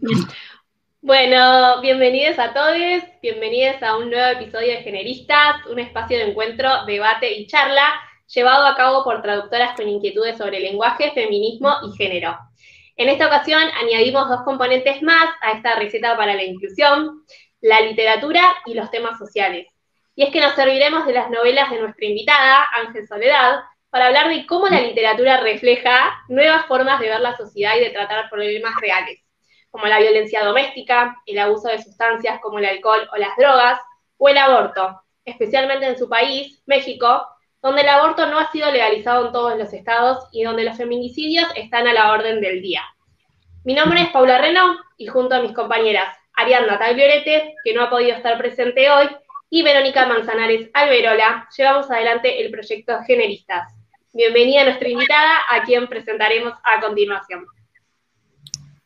Bueno, bienvenidos a todos, bienvenidos a un nuevo episodio de Generistas, un espacio de encuentro, debate y charla llevado a cabo por traductoras con inquietudes sobre lenguaje, feminismo y género. En esta ocasión añadimos dos componentes más a esta receta para la inclusión, la literatura y los temas sociales. Y es que nos serviremos de las novelas de nuestra invitada, Ángel Soledad, para hablar de cómo la literatura refleja nuevas formas de ver la sociedad y de tratar problemas reales, como la violencia doméstica, el abuso de sustancias como el alcohol o las drogas, o el aborto, especialmente en su país, México, donde el aborto no ha sido legalizado en todos los estados y donde los feminicidios están a la orden del día. Mi nombre es Paula Reno y junto a mis compañeras Ariadna Tagliorete, que no ha podido estar presente hoy, y Verónica Manzanares Alberola, llevamos adelante el proyecto Generistas. Bienvenida a nuestra invitada, a quien presentaremos a continuación.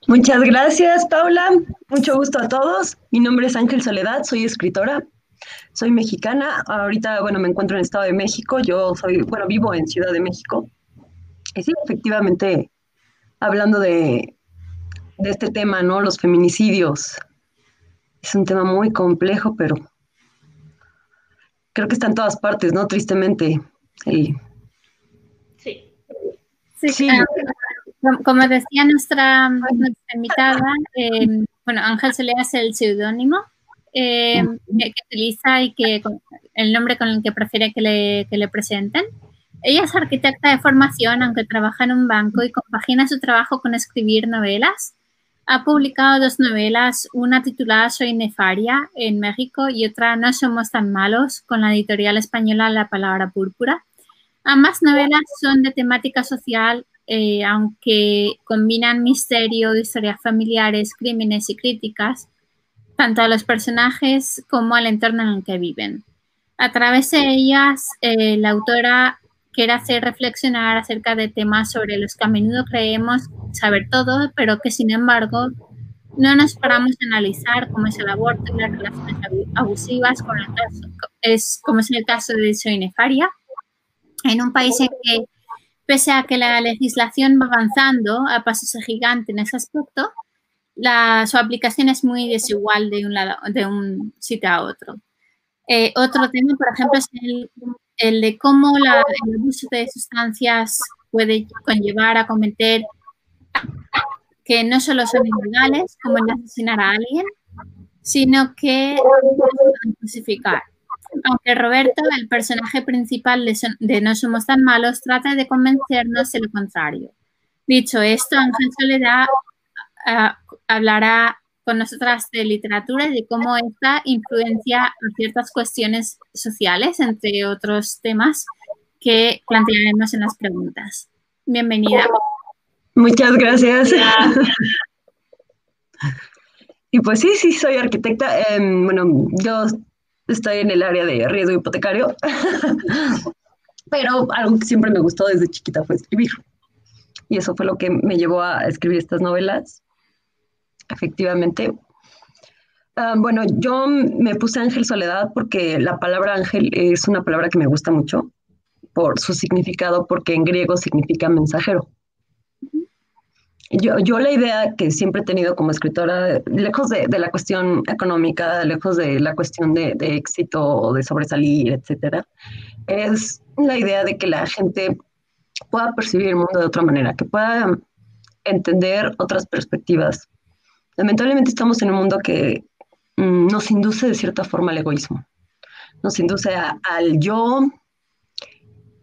Muchas gracias, Paula. Mucho gusto a todos. Mi nombre es Ángel Soledad, soy escritora, soy mexicana. Ahorita, bueno, me encuentro en el Estado de México. Yo soy, bueno, vivo en Ciudad de México. Y sí, efectivamente, hablando de, de este tema, ¿no? Los feminicidios. Es un tema muy complejo, pero creo que está en todas partes, ¿no? Tristemente. Sí. Sí. Ah, como decía nuestra, invitada, eh, bueno, Ángel se le hace el seudónimo eh, que, utiliza y que el nombre con el que prefiere que le, que le presenten. Ella es arquitecta de formación, aunque trabaja en un banco y compagina su trabajo con escribir novelas. Ha publicado dos novelas, una titulada Soy Nefaria en México y otra No somos tan malos con la editorial española La Palabra Púrpura. Ambas novelas son de temática social, eh, aunque combinan misterio, historias familiares, crímenes y críticas, tanto a los personajes como al entorno en el que viven. A través de ellas, eh, la autora quiere hacer reflexionar acerca de temas sobre los que a menudo creemos saber todo, pero que sin embargo no nos paramos a analizar, como es el aborto y las relaciones abusivas, como, es, como es el caso de Soinefaria, en un país en que, pese a que la legislación va avanzando a pasos gigantes en ese aspecto, su aplicación es muy desigual de un, lado, de un sitio a otro. Eh, otro tema, por ejemplo, es el, de cómo la, el abuso de sustancias puede conllevar a cometer que no solo son ilegales, como el asesinar a alguien, sino que. Aunque Roberto, el personaje principal de, No Somos Tan Malos, trata de convencernos de lo contrario. Dicho esto, Ángel Soledad uh, hablará con nosotras de literatura y de cómo esta influencia en ciertas cuestiones sociales, entre otros temas que plantearemos en las preguntas. Bienvenida. Muchas gracias. y pues sí, sí, soy arquitecta. Em, bueno, yo estoy en el área de riesgo hipotecario, pero algo que siempre me gustó desde chiquita fue escribir. Y eso fue lo que me llevó a escribir estas novelas efectivamente. Ah, bueno, yo me puse Ángel Soledad porque la palabra ángel es una palabra que me gusta mucho por su significado, porque en griego significa mensajero. Yo, yo la idea que siempre he tenido como escritora, lejos de, la cuestión económica, lejos de la cuestión de, de éxito o de sobresalir, etcétera, es la idea de que la gente pueda percibir el mundo de otra manera, que pueda entender otras perspectivas, lamentablemente estamos en un mundo que mm, nos induce de cierta forma al egoísmo, nos induce al yo,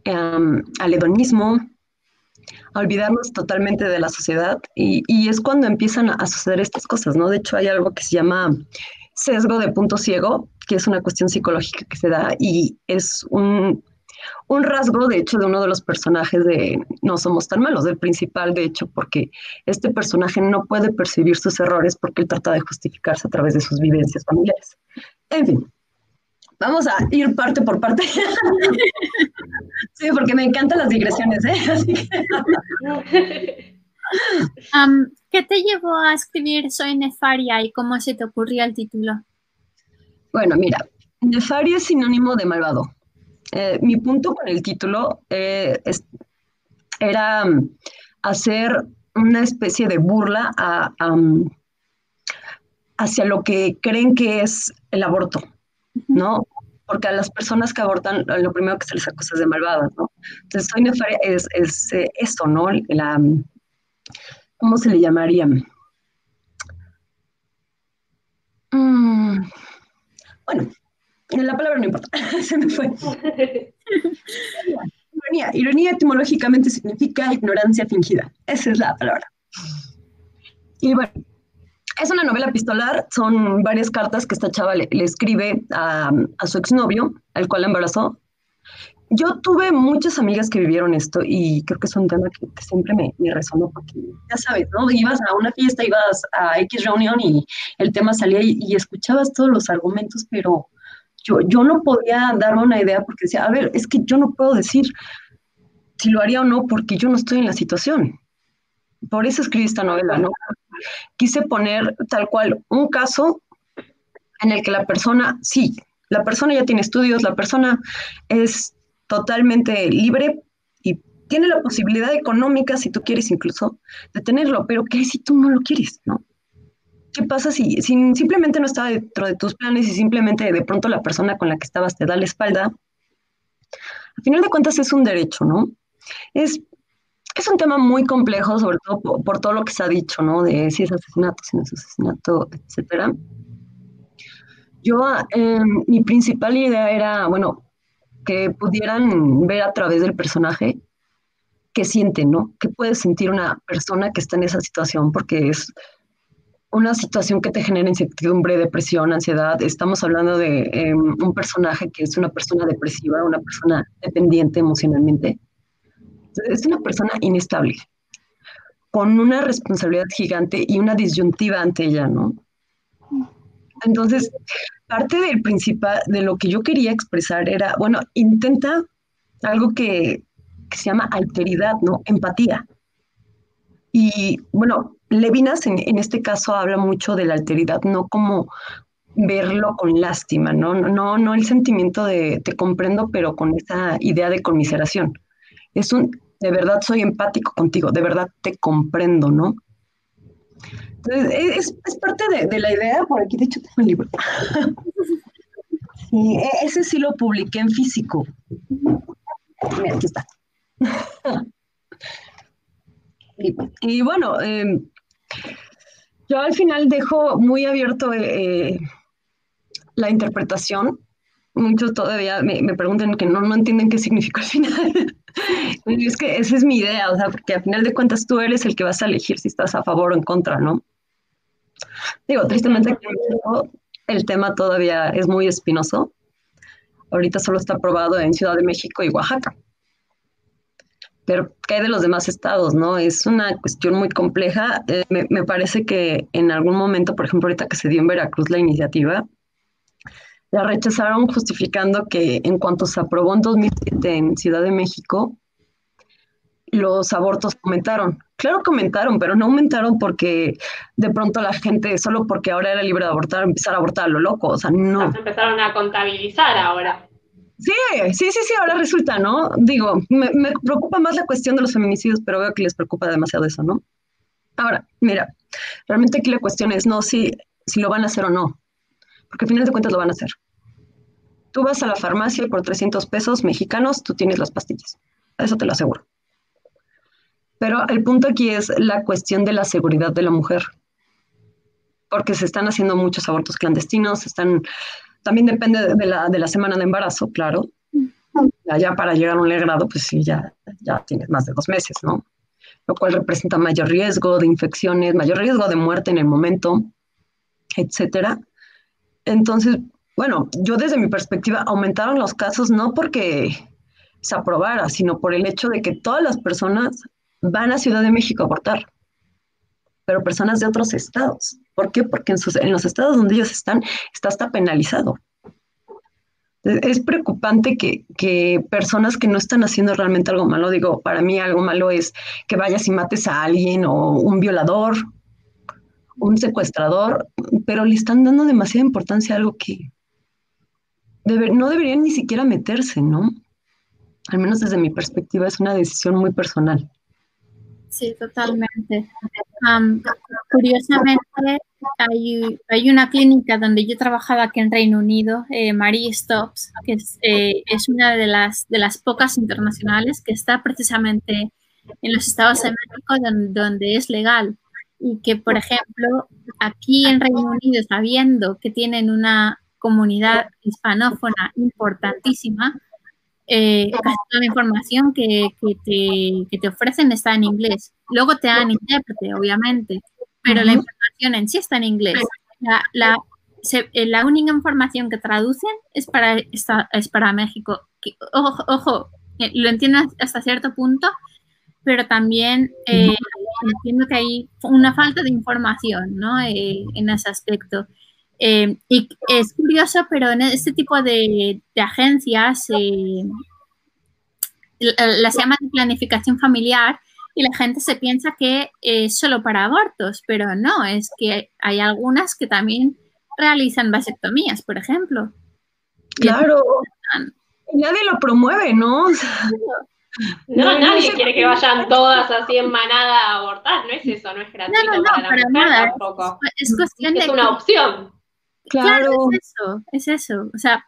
em, al hedonismo, olvidarnos totalmente de la sociedad y, y, es cuando empiezan a suceder estas cosas, ¿no? De hecho hay algo que se llama sesgo de punto ciego, que es una cuestión psicológica que se da y es un, un rasgo, de hecho, de uno de los personajes de No somos tan malos, del principal, de hecho, porque este personaje no puede percibir sus errores porque él trata de justificarse a través de sus vivencias familiares. En fin, vamos a ir parte por parte. sí, porque me encantan las digresiones, ¿eh? ¿Qué te llevó a escribir Soy Nefaria y cómo se te ocurrió el título? Bueno, mira, Nefaria es sinónimo de malvado. Eh, mi punto con el título eh, era mm, hacer una especie de burla a, mm, hacia lo que creen que es el aborto, ¿no? Porque a las personas que abortan, lo primero que se les acusa es de malvadas, ¿no? Entonces, soy nefaria es, es eh, esto, ¿no? ¿Cómo se le llamaría? Mm, bueno, la palabra no importa, se me fue. ironía. Ironía etimológicamente significa ignorancia fingida. Esa es la palabra. Y bueno, es una novela epistolar, son varias cartas que esta chava le, escribe a, su exnovio, al cual la embarazó. Yo tuve muchas amigas que vivieron esto y creo que es un tema que, siempre me, resonó porque ya sabes, ¿no? Ibas a una fiesta, ibas a X reunión y el tema salía y, y escuchabas todos los argumentos, pero yo, yo no podía darme una idea porque decía, a ver, es que yo no puedo decir si lo haría o no porque yo no estoy en la situación. Por eso escribí esta novela, ¿no? Quise poner tal cual un caso en el que la persona, sí, la persona ya tiene estudios, la persona es totalmente libre y tiene la posibilidad económica, si tú quieres incluso, de tenerlo, pero ¿qué si tú no lo quieres, no? ¿Qué pasa si, si simplemente no está dentro de tus planes y simplemente de pronto la persona con la que estabas te da la espalda? Al final de cuentas es un derecho, ¿no? Es, es un tema muy complejo, sobre todo por, todo lo que se ha dicho, ¿no? De si es asesinato, si no es asesinato, etcétera. Yo, em, mi principal idea era, bueno, que pudieran ver a través del personaje qué siente, ¿no? ¿Qué puede sentir una persona que está en esa situación? Porque es una situación que te genera incertidumbre, depresión, ansiedad. Estamos hablando de em, un personaje que es una persona depresiva, una persona dependiente emocionalmente es una persona inestable, con una responsabilidad gigante y una disyuntiva ante ella, ¿no? Entonces, parte del principal, de lo que yo quería expresar era, bueno, intenta algo que, se llama alteridad, ¿no? Empatía. Y bueno, Levinas en, en, este caso habla mucho de la alteridad, no como verlo con lástima, ¿no? No, no el sentimiento de te comprendo, pero con esa idea de conmiseración. Es un de verdad soy empático contigo, de verdad te comprendo, ¿no? Entonces, e, es, parte de, la idea, por aquí de hecho tengo el libro. e, ese sí lo publiqué en físico. Mira, aquí está. y, bueno, em, yo al final dejo muy abierto eh, la interpretación. Muchos todavía me, preguntan que no, no entienden qué significa al final. es que esa es mi idea, o sea, porque al final de cuentas tú eres el que vas a elegir si estás a favor o en contra, ¿no? Digo, tristemente el tema todavía es muy espinoso. Ahorita solo está aprobado en Ciudad de México y Oaxaca. Pero, ¿qué hay de los demás estados, no? Es una cuestión muy compleja. Eh, me, me, parece que en algún momento, por ejemplo, ahorita que se dio en Veracruz la iniciativa, la rechazaron justificando que en cuanto se aprobó en 2007 en Ciudad de México, los abortos aumentaron. Claro que aumentaron, pero no aumentaron porque de pronto la gente, solo porque ahora era libre de abortar, empezar a abortar a lo loco. O sea, no. empezaron a contabilizar ahora. Sí, sí, sí, sí, ahora resulta, ¿no? Digo, me, me, preocupa más la cuestión de los feminicidios, pero veo que les preocupa demasiado eso, ¿no? Ahora, mira, realmente aquí la cuestión es no si, si lo van a hacer o no porque al final de cuentas lo van a hacer. Tú vas a la farmacia y por 300 pesos mexicanos tú tienes las pastillas. Eso te lo aseguro. Pero el punto aquí es la cuestión de la seguridad de la mujer. Porque se están haciendo muchos abortos clandestinos, están, también depende de la, de la semana de embarazo, claro. Ya para llegar a un legrado, pues sí, ya, ya tienes más de dos meses, ¿no? Lo cual representa mayor riesgo de infecciones, mayor riesgo de muerte en el momento, etcétera. Entonces, bueno, yo desde mi perspectiva aumentaron los casos no porque se aprobara, sino por el hecho de que todas las personas van a Ciudad de México a abortar, pero personas de otros estados. ¿Por qué? Porque en, los estados donde ellos están está hasta penalizado. Es preocupante que, que, personas que no están haciendo realmente algo malo, digo, para mí algo malo es que vayas y mates a alguien o un violador un secuestrador, pero le están dando demasiada importancia a algo que no deberían ni siquiera meterse, ¿no? Al menos desde mi perspectiva es una decisión muy personal. Sí, totalmente. curiosamente, hay, hay, una clínica donde yo trabajaba aquí en Reino Unido, eh, Marie Stops, que es, eh, es, una de las, de las pocas internacionales que está precisamente en los Estados México donde, donde es legal. Y que, por ejemplo, aquí en Reino Unido, sabiendo que tienen una comunidad hispanófona importantísima, eh, casi toda la información que, te, ofrecen está en inglés. Luego te dan intérprete, obviamente, pero la información en sí está en inglés. La, eh, la, única información que traducen es para, es para México. Ojo, ojo, eh, lo entiendo hasta cierto punto, pero también entiendo que hay una falta de información ¿no? en ese aspecto. Eh, y es curioso, pero en este tipo de, agencias eh, las llama de planificación familiar y la gente se piensa que es solo para abortos, pero no, es que hay algunas que también realizan vasectomías, por ejemplo. Claro. Nadie lo promueve, ¿no? No, nadie quiere que vayan todas así en manada a abortar, no es eso, no es gratuito no, no, no, para, nada. tampoco. Es, cuestión es una opción. Claro. es eso, es eso. O sea,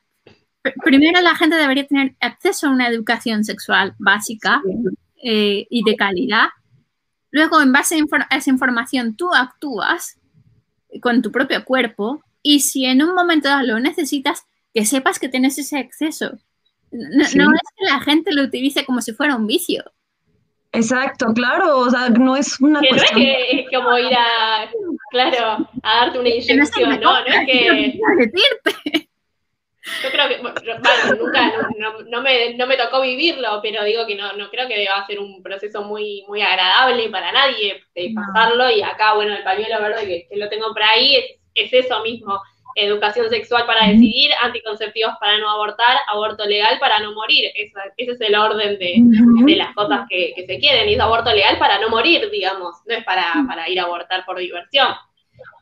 primero la gente debería tener acceso a una educación sexual básica eh, y de calidad. Luego, en base a, esa información, tú actúas con tu propio cuerpo y si en un momento dado lo necesitas, que sepas que tienes ese acceso. No, es que la gente lo utilice como si fuera un vicio. Exacto, claro, o sea, no es una que cuestión... No es que es como ir a, claro, a darte una inyección, ¿no? No es que... Yo creo que, bueno, nunca, no, me, no me tocó vivirlo, pero digo que no, no creo que deba ser un proceso muy, muy agradable para nadie de pasarlo. Y acá, bueno, el pañuelo verde que, que lo tengo por ahí es, es eso mismo educación sexual para decidir, anticonceptivos para no abortar, aborto legal para no morir. ese es el orden de, las cosas que, se quieren. Y es aborto legal para no morir, digamos. No es para, para ir a abortar por diversión.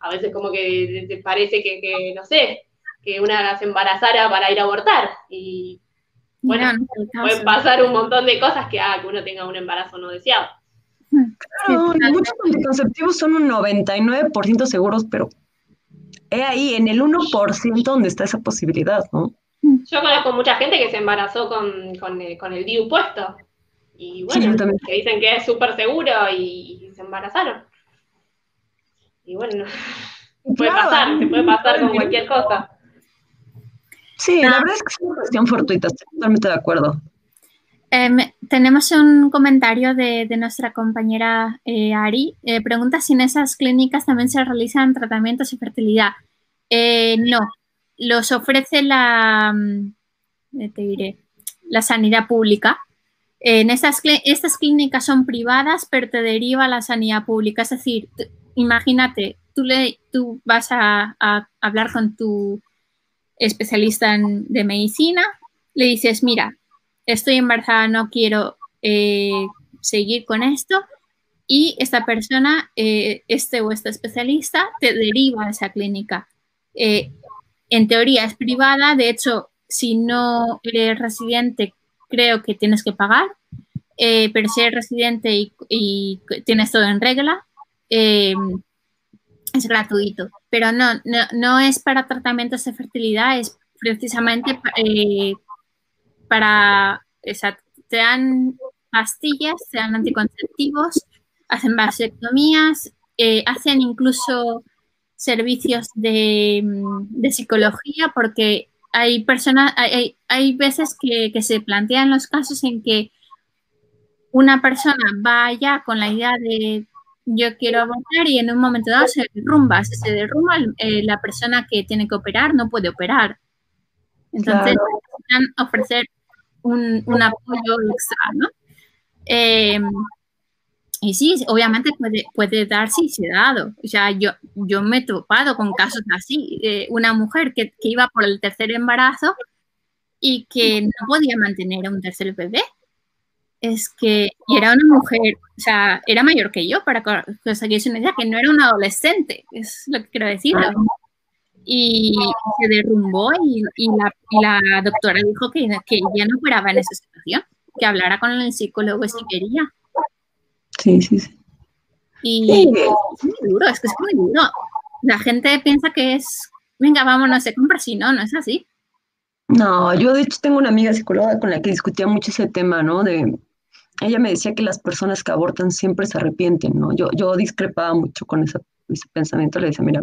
A veces como que te parece que, no sé, que una se embarazara para ir a abortar. Y bueno, pueden pasar un montón de cosas que haga que uno tenga un embarazo no deseado. muchos anticonceptivos son un 99% seguros, pero he ahí en el 1% donde está esa posibilidad, ¿no? Yo conozco mucha gente que se embarazó con, con, eh, el DIU puesto. Y bueno, que dicen que es súper seguro y, se embarazaron. Y bueno, puede pasar, se puede pasar con cualquier cosa. Sí, la verdad es que es una cuestión fortuita, estoy totalmente de acuerdo. Em, tenemos un comentario de, nuestra compañera eh, Ari. Eh, pregunta si en esas clínicas también se realizan tratamientos de fertilidad. Eh, no, los ofrece la, mm, te diré, la sanidad pública. En estas, estas clínicas son privadas, pero te deriva la sanidad pública. Es decir, imagínate, tú, le, tú vas a, hablar con tu especialista de medicina, le dices, mira, estoy embarazada, no quiero eh, seguir con esto. Y esta persona, eh, este o esta especialista, te deriva a esa clínica. Eh, en teoría es privada, de hecho, si no eres residente, creo que tienes que pagar, pero si eres residente y, tienes todo en regla, es gratuito. Pero no, no, no, es para tratamientos de fertilidad, es precisamente para, o sea, te dan pastillas, te dan anticonceptivos, hacen vasectomías, eh, hacen incluso servicios de, psicología porque hay personas, hay, hay veces que, se plantean los casos en que una persona va allá con la idea de yo quiero abortar y en un momento dado se derrumba, si se derrumba eh, la persona que tiene que operar no puede operar. Entonces, claro. ofrecer un, apoyo extra, ¿no? Em, y sí, obviamente puede, puede darse y se ha dado. O sea, yo, yo me he topado con casos así. una mujer que, iba por el tercer embarazo y que no podía mantener a un tercer bebé. Es que, y era una mujer, o sea, era mayor que yo, para que hagáis una idea, que no era una adolescente, es lo que quiero decir y se derrumbó y, la, doctora dijo que, que ya no operaba en esa situación, que hablara con el psicólogo si quería. Sí, sí, sí. Y es muy duro, es que es muy duro. La gente piensa que es, venga, vámonos, se compra, si no, no es así. No, yo de hecho tengo una amiga psicóloga con la que discutía mucho ese tema, ¿no? De, ella me decía que las personas que abortan siempre se arrepienten, ¿no? Yo, yo discrepaba mucho con ese, pensamiento, le decía, mira,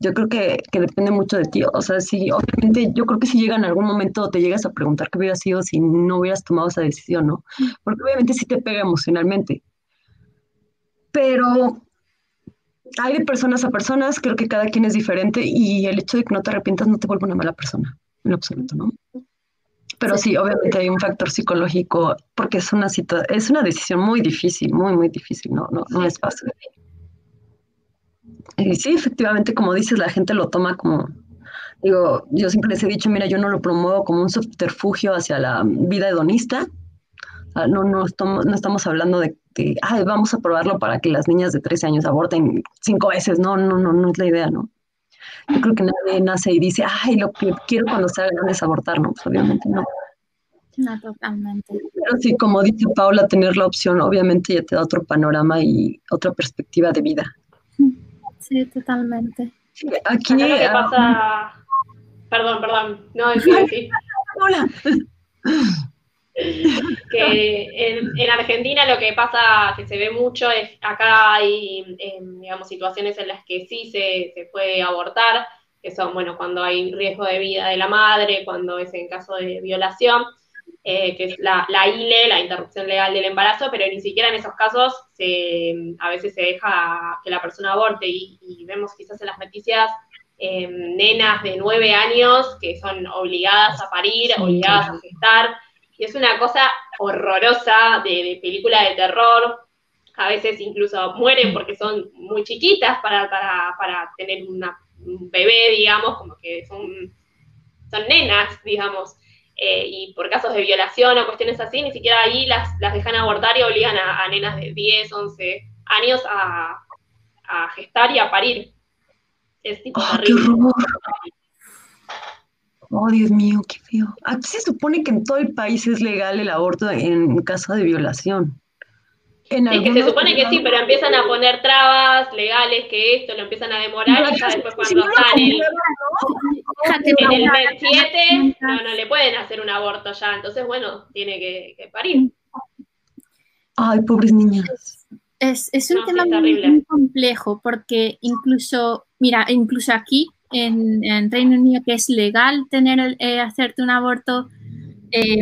yo creo que, que, depende mucho de ti. O sea, sí, obviamente, yo creo que si llega en algún momento, te llegas a preguntar qué hubiera sido si no hubieras tomado esa decisión, ¿no? Porque obviamente sí te pega emocionalmente. Pero hay de personas a personas, creo que cada quien es diferente y el hecho de que no te arrepientas no te vuelve una mala persona en absoluto, ¿no? Pero sí, obviamente hay un factor psicológico, porque es una es una decisión muy difícil, muy, muy difícil, no, no, no es fácil. Y sí, efectivamente, como dices, la gente lo toma como, digo, yo siempre les he dicho, mira, yo no lo promuevo como un subterfugio hacia la vida hedonista. No, no, estamos, no estamos hablando de que, ay, vamos a probarlo para que las niñas de 13 años aborten cinco veces. No, no, no, no es la idea, ¿no? Yo creo que nadie nace y dice, ay, lo que quiero cuando sea grande es abortar, ¿no? Pues obviamente no. No, totalmente. Pero sí, como dice Paula, tener la opción obviamente ya te da otro panorama y otra perspectiva de vida. Sí, totalmente. aquí... lo que pasa... Perdón, perdón. No, sí, sí. Hola que en, Argentina lo que pasa, que se ve mucho, es acá hay, em, digamos, situaciones en las que sí se, se, puede abortar, que son, bueno, cuando hay riesgo de vida de la madre, cuando es en caso de violación, eh, que es la, la, ILE, la interrupción legal del embarazo, pero ni siquiera en esos casos se, a veces se deja que la persona aborte y, y vemos quizás en las noticias em, nenas de nueve años que son obligadas a parir, obligadas a gestar, y es una cosa horrorosa de, película de terror. A veces incluso mueren porque son muy chiquitas para, tener una, un bebé, digamos, como que son, son nenas, digamos. Eh, y por casos de violación o cuestiones así, ni siquiera ahí las, las dejan abortar y obligan a, nenas de 10, 11 años a, gestar y a parir. Es tipo oh, terrible. Oh, Dios mío, qué feo. Aquí se supone que en todo el país es legal el aborto en caso de violación. En sí, que se supone que sí, pero empiezan a poner trabas legales que esto lo empiezan a demorar y ya después cuando están en, el mes 7 no, no le pueden hacer un aborto ya, entonces bueno, tiene que, parir. Ay, pobres niñas. Es, es un tema muy complejo porque incluso, mira, incluso aquí en, Reino Unido que es legal tener eh, hacerte un aborto. Eh,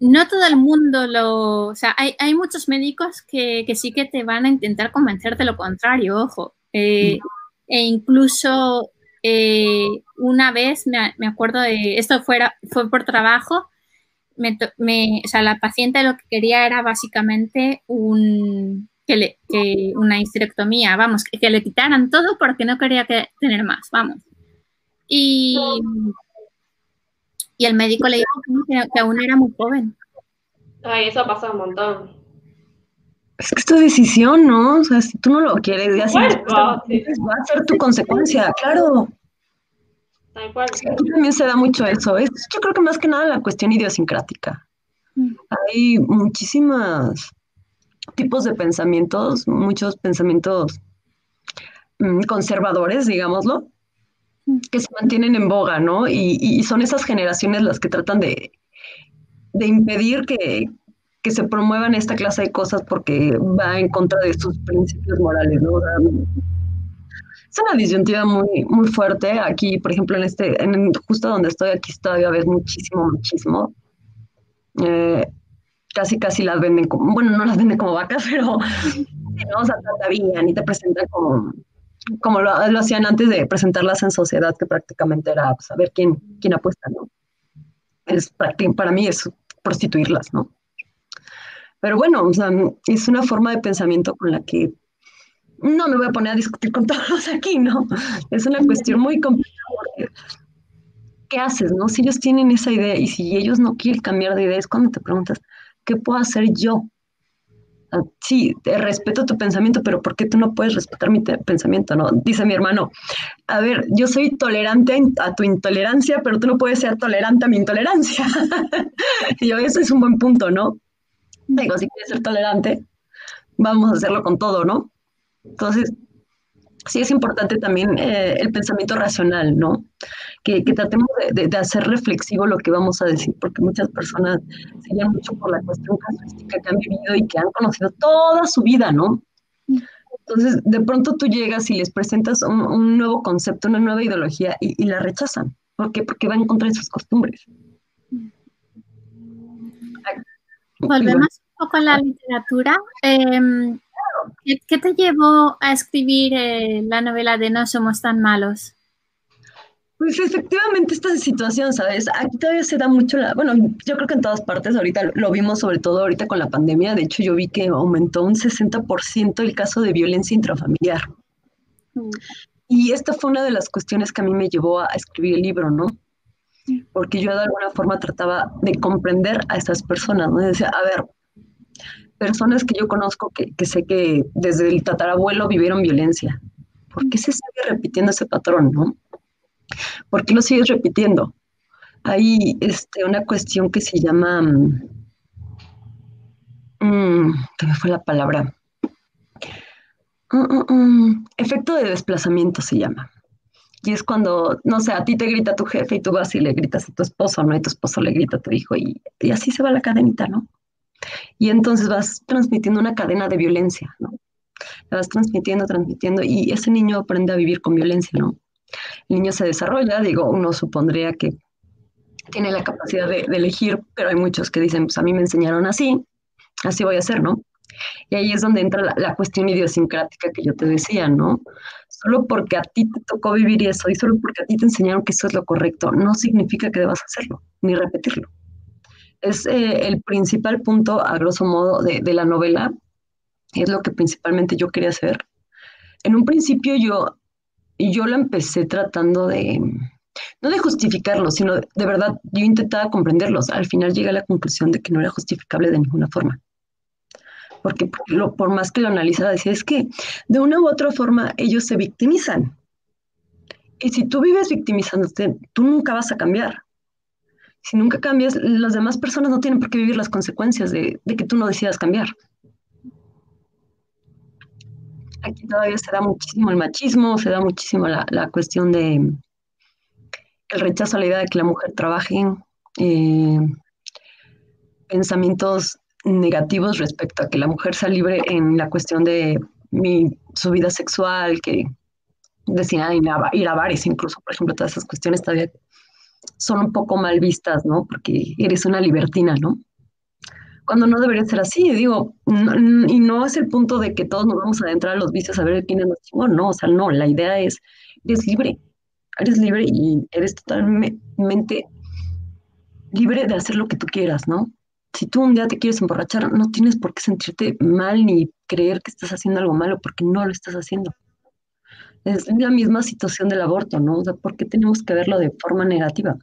no todo el mundo lo, o sea, hay, muchos médicos que, sí que te van a intentar convencer de lo contrario, ojo. Eh, e incluso una vez me, acuerdo de, esto fuera, fue por trabajo, o sea, la paciente lo que quería era básicamente un, que, le, que una histerectomía, vamos, que, le quitaran todo porque no quería que, tener más, vamos. Y, y el médico le dijo que, aún era muy joven. Ay, eso ha pasado un montón. Es que es tu decisión, ¿no? O sea, si tú no lo quieres, ya si va a ser tu consecuencia, claro. Aquí también se da mucho eso. Es, yo creo que más que nada la cuestión idiosincrática. Mm. Hay muchísimas tipos de pensamientos, muchos pensamientos mm, conservadores, digámoslo, que se mantienen en boga, ¿no? Y, son esas generaciones las que tratan de, impedir que, se promuevan esta clase de cosas porque va en contra de sus principios morales, ¿no? es una disyuntiva muy, muy fuerte. Aquí, por ejemplo, en este, en, justo donde estoy, aquí todavía ves muchísimo, muchísimo. Eh, casi casi las venden como, bueno, no las venden como vacas, pero no, o sea, te y te presentan como, como lo, hacían antes de presentarlas en sociedad, que prácticamente era saber pues, quién, quién apuesta, ¿no? Es, para mí es prostituirlas, ¿no? Pero bueno, o sea, es una forma de pensamiento con la que no me voy a poner a discutir con todos aquí, ¿no? Es una cuestión muy complicada. ¿Qué haces, no? Si ellos tienen esa idea y si ellos no quieren cambiar de idea, es cuando te preguntas, ¿qué puedo hacer yo? Ah, sí, respeto tu pensamiento, pero ¿por qué tú no puedes respetar mi pensamiento? No, dice mi hermano, a ver, yo soy tolerante a tu intolerancia, pero tú no puedes ser tolerante a mi intolerancia. y yo, eso es un buen punto, ¿no? Digo, si quieres ser tolerante, vamos a hacerlo con todo, ¿no? Entonces, sí es importante también eh, el pensamiento racional, ¿no? Que, tratemos de, hacer reflexivo lo que vamos a decir, porque muchas personas se guían mucho por la cuestión casuística que han vivido y que han conocido toda su vida, ¿no? Entonces, de pronto tú llegas y les presentas un, nuevo concepto, una nueva ideología y, la rechazan. ¿Por qué? Porque va en contra de sus costumbres. Volvemos un poco a la literatura. Em, ¿Qué te llevó a escribir eh, la novela de No somos tan malos? Pues efectivamente esta situación, ¿sabes? Aquí todavía se da mucho la, bueno, yo creo que en todas partes, ahorita lo vimos sobre todo ahorita con la pandemia, de hecho yo vi que aumentó un 60% el caso de violencia intrafamiliar. Mm. Y esta fue una de las cuestiones que a mí me llevó a escribir el libro, ¿no? Porque yo de alguna forma trataba de comprender a estas personas, ¿no? Y decía, a ver, personas que yo conozco que, que sé que desde el tatarabuelo vivieron violencia. ¿Por qué se sigue repitiendo ese patrón, no? ¿Por qué lo sigues repitiendo? Hay este, una cuestión que se llama, mmm, me fue la palabra? Mm, mm, mm, efecto de desplazamiento se llama. Y es cuando, no sé, a ti te grita tu jefe y tú vas y le gritas a tu esposo, ¿no? Y tu esposo le grita a tu hijo y, y así se va la cadenita, ¿no? Y entonces vas transmitiendo una cadena de violencia, ¿no? La vas transmitiendo, transmitiendo y ese niño aprende a vivir con violencia, ¿no? El niño se desarrolla, digo, uno supondría que tiene la capacidad de, elegir, pero hay muchos que dicen, pues a mí me enseñaron así, así voy a hacer, ¿no? Y ahí es donde entra la, cuestión idiosincrática que yo te decía, ¿no? Solo porque a ti te tocó vivir eso y solo porque a ti te enseñaron que eso es lo correcto, no significa que debas hacerlo, ni repetirlo. Es eh, el principal punto, a grosso modo, de, de la novela, es lo que principalmente yo quería hacer. En un principio yo yo lo empecé tratando de, no de justificarlo, sino de, verdad, yo intentaba comprenderlos. Al final llegué a la conclusión de que no era justificable de ninguna forma. Porque, lo, por más que lo analizaba, decía, es que de una u otra forma ellos se victimizan. Y si tú vives victimizándote, tú nunca vas a cambiar. Si nunca cambias, las demás personas no tienen por qué vivir las consecuencias de, de que tú no decidas cambiar. Aquí todavía se da muchísimo el machismo, se da muchísimo la, cuestión de el rechazo a la idea de que la mujer trabaje, eh, pensamientos negativos respecto a que la mujer sea libre en la cuestión de su vida sexual, que decía ir a, ir a bares incluso, por ejemplo, todas esas cuestiones todavía son un poco mal vistas, ¿no? Porque eres una libertina, ¿no? cuando no debería ser así. Digo, y no es el punto de que todos nos vamos a adentrar a los vicios a ver quién es más chingón, no, o sea, no, la idea es, eres libre, eres libre y eres totalmente libre de hacer lo que tú quieras, ¿no? Si tú un día te quieres emborrachar, no tienes por qué sentirte mal ni creer que estás haciendo algo malo porque no lo estás haciendo. Es la misma situación del aborto, ¿no? O sea, ¿por qué tenemos que verlo de forma negativa?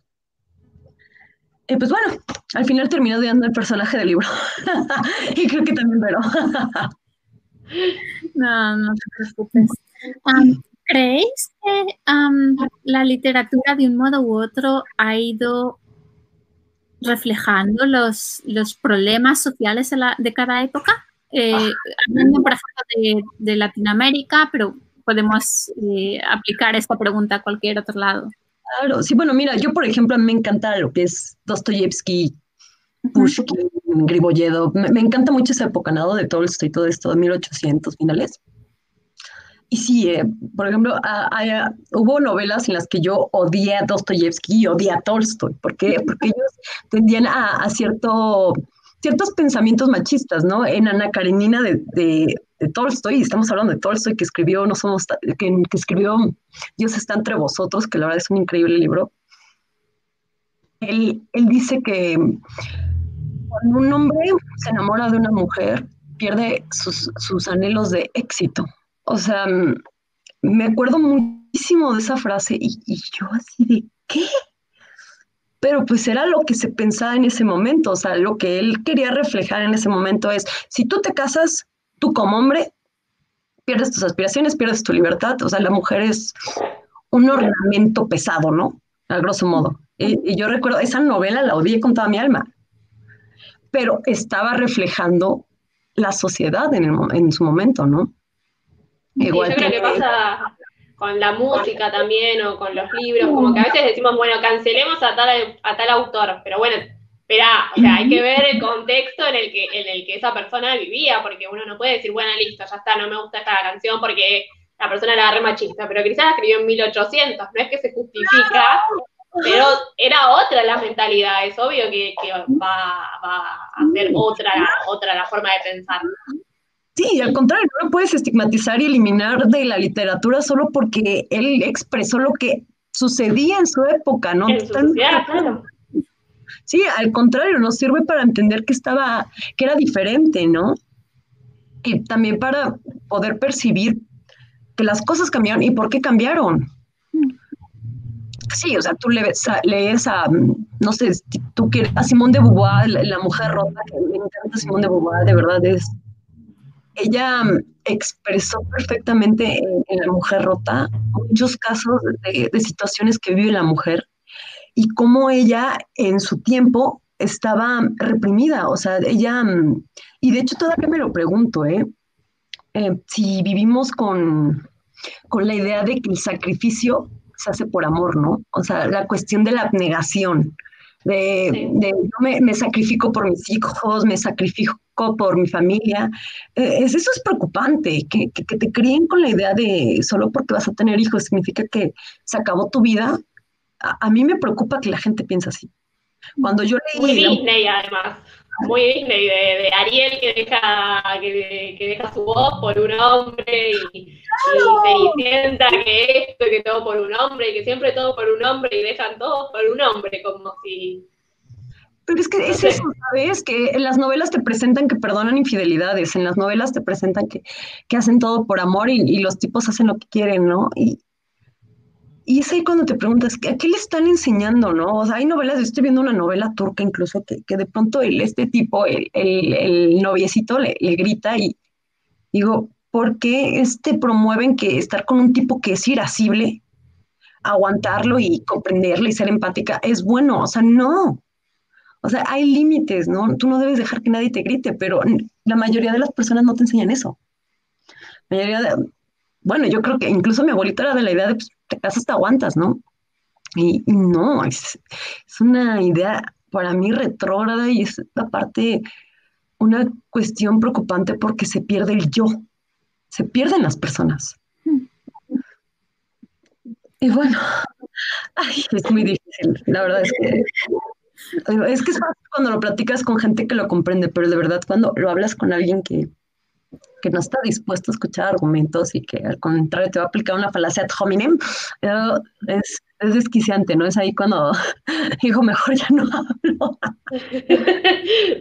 Pues bueno, al final terminó odiando el personaje del libro. y creo que también pero. no, no te preocupes. ¿Creéis que la literatura de un modo u otro ha ido reflejando los, los problemas sociales de, cada época? Eh, ah. hablando, por ejemplo, de, Latinoamérica, pero podemos eh, aplicar esta pregunta a cualquier otro lado. Claro, sí, bueno, mira, yo por ejemplo a me encanta lo que es Dostoyevsky, Pushkin, Griboyedo, me, encanta mucho esa época, ¿no? De Tolstoy y todo esto, de 1800 finales. Y sí, eh, por ejemplo, hubo novelas en las que yo odié a Dostoyevsky y odié a Tolstoy. ¿Por qué? Porque ellos tendían a, cierto, ciertos pensamientos machistas, ¿no? En Ana Karenina de, de Tolstoy, y estamos hablando de Tolstoy que escribió No somos que, que, escribió Dios está entre vosotros, que la verdad es un increíble libro. Él, él dice que cuando un hombre se enamora de una mujer, pierde sus, sus anhelos de éxito. O sea, me acuerdo muchísimo de esa frase y, y yo así de, ¿qué? pero pues era lo que se pensaba en ese momento, o sea, lo que él quería reflejar en ese momento es, si tú te casas, tú como hombre pierdes tus aspiraciones, pierdes tu libertad, o sea, la mujer es un ornamento pesado, ¿no? A grosso modo. Y, yo recuerdo, esa novela la odié con toda mi alma, pero estaba reflejando la sociedad en, en su momento, ¿no? Igual yo creo que pasa con la música también o con los libros, como que a veces decimos, bueno, cancelemos a tal, a tal autor, pero bueno, espera, o sea, hay que ver el contexto en el, que, en el que esa persona vivía, porque uno no puede decir, bueno, listo, ya está, no me gusta esta canción porque la persona era re machista, pero quizás la escribió en 1800, no es que se justifica, pero era otra la mentalidad, es obvio que, va, a ser otra, otra la forma de pensar. Sí, al contrario, no lo puedes estigmatizar y eliminar de la literatura solo porque él expresó lo que sucedía en su época, ¿no? Sí, al contrario, nos sirve para entender que estaba, que era diferente, ¿no? Y también para poder percibir que las cosas cambiaron y por qué cambiaron. Sí, o sea, tú lees a, lees a no sé, tú quieres, a Simón de Beauvoir, la, mujer rota, que me encanta Simón de Beauvoir, de verdad es ella expresó perfectamente en, La Mujer Rota muchos casos de, situaciones que vive la mujer y cómo ella en su tiempo estaba reprimida, o sea, ella, mm, y de hecho todavía me lo pregunto, ¿eh? eh si vivimos con, con la idea de que el sacrificio se hace por amor, ¿no? O sea, la cuestión de la abnegación, de, me, me, sacrifico por mis hijos, me sacrifico por mi familia. Eh, eso es preocupante, que, te críen con la idea de solo porque vas a tener hijos significa que se acabó tu vida. A, mí me preocupa que la gente piense así. Cuando yo leí... Muy Disney, además. Muy Disney, de, Ariel que deja, que, deja su voz por un hombre y, y se sienta que esto, que todo por un hombre, y que siempre todo por un hombre y dejan todo por un hombre, como si pero es que es eso, ¿sabes? Que en las novelas te presentan que perdonan infidelidades, en las novelas te presentan que, hacen todo por amor y, los tipos hacen lo que quieren, ¿no? Y, y es ahí cuando te preguntas, ¿a qué le están enseñando, no? O sea, hay novelas, yo estoy viendo una novela turca incluso, que, de pronto el, este tipo, el, el, noviecito, le, grita y digo, ¿por qué este promueven que estar con un tipo que es irascible, aguantarlo y comprenderle y ser empática es bueno? O sea, no. O sea, hay límites, ¿no? Tú no debes dejar que nadie te grite, pero la mayoría de las personas no te enseñan eso. La mayoría de, bueno, yo creo que incluso mi abuelita era de la idea de, pues, te casas, te aguantas, ¿no? Y, no, es, una idea para mí retrógrada y es aparte una cuestión preocupante porque se pierde el yo, se pierden las personas. Y bueno, es muy difícil, la verdad es que es que es fácil cuando lo platicas con gente que lo comprende, pero de verdad cuando lo hablas con alguien que, no está dispuesto a escuchar argumentos y que al contrario te va a aplicar una falacia ad hominem, eh, es, es desquiciante, ¿no? Es ahí cuando digo, mejor ya no hablo.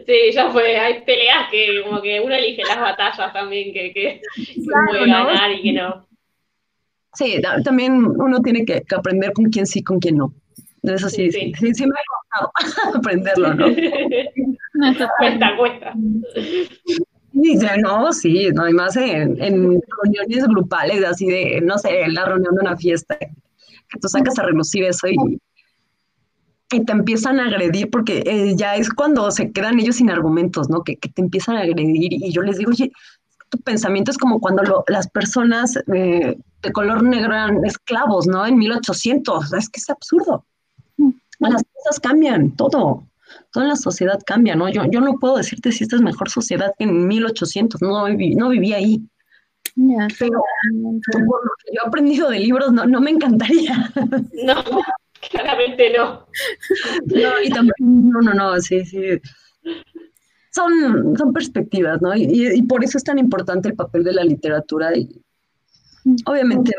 Sí, ya fue, hay peleas que como que uno elige las batallas también que, que, puede ganar y que no. Sí, también uno tiene que, que aprender con quién sí, con quién no. Eso sí, sí, sí, sí, me ha costado aprenderlo, ¿no? cuesta, cuesta. No, sí, no, y más en, reuniones grupales, así de, no sé, la reunión de una fiesta, que tú sacas a relucir eso y, y te empiezan a agredir, porque eh, ya es cuando se quedan ellos sin argumentos, ¿no? Que, que, te empiezan a agredir y yo les digo, oye, tu pensamiento es como cuando las personas eh, de color negro eran esclavos, ¿no? En 1800, es que es absurdo las cosas cambian, todo. Toda la sociedad cambia, ¿no? Yo, yo no puedo decirte si esta es mejor sociedad que en 1800, no, no viví ahí. Pero por lo que yo he aprendido de libros, no, no me encantaría. No, claramente no. No, y también, no, no, no, sí, sí. Son, son perspectivas, ¿no? Y, y, por eso es tan importante el papel de la literatura. Y, obviamente,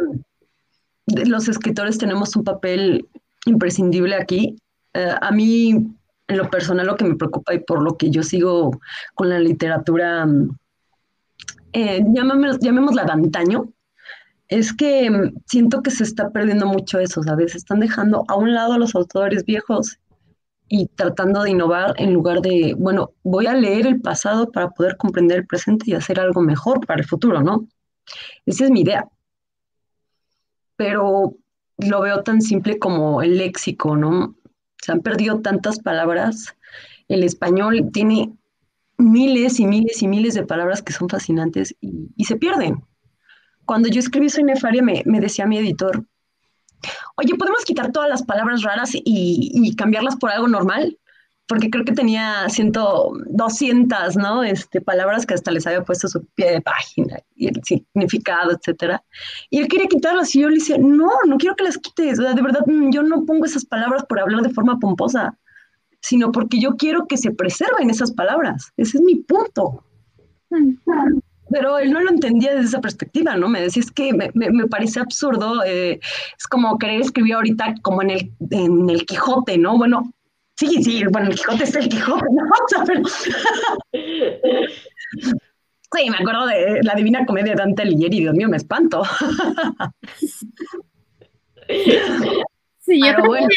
los escritores tenemos un papel imprescindible aquí. Eh, a mí, en lo personal, lo que me preocupa y por lo que yo sigo con la literatura, eh, llamémosla de es que mm, siento que se está perdiendo mucho eso, ¿sabes? Están dejando a un lado a los autores viejos y tratando de innovar en lugar de, bueno, voy a leer el pasado para poder comprender el presente y hacer algo mejor para el futuro, ¿no? Esa es mi idea. Pero lo veo tan simple como el léxico, ¿no? Se han perdido tantas palabras. El español tiene miles y miles y miles de palabras que son fascinantes y, se pierden. Cuando yo escribí Soy Nefaria, me, decía mi editor, oye, ¿podemos quitar todas las palabras raras y cambiarlas por algo normal? Porque creo que tenía ciento, 200, ¿no? Este, palabras que hasta les había puesto su pie de página y el significado, etcétera. Y él quería quitarlas y yo le decía, no, no quiero que las quites, de verdad, mm, yo no pongo esas palabras por hablar de forma pomposa, sino porque yo quiero que se preserven esas palabras. Ese es mi punto. Pero él no lo entendía desde esa perspectiva, ¿no? Me decía, es que me, me, parece absurdo, eh, es como querer escribir ahorita como en el, en el Quijote, ¿no? Bueno, Sí, sí, bueno, el Quijote es el Quijote, ¿no? Sí, me acuerdo de la Divina Comedia de Dante Alighieri, Dios mío, me espanto. Sí, yo, creo, que,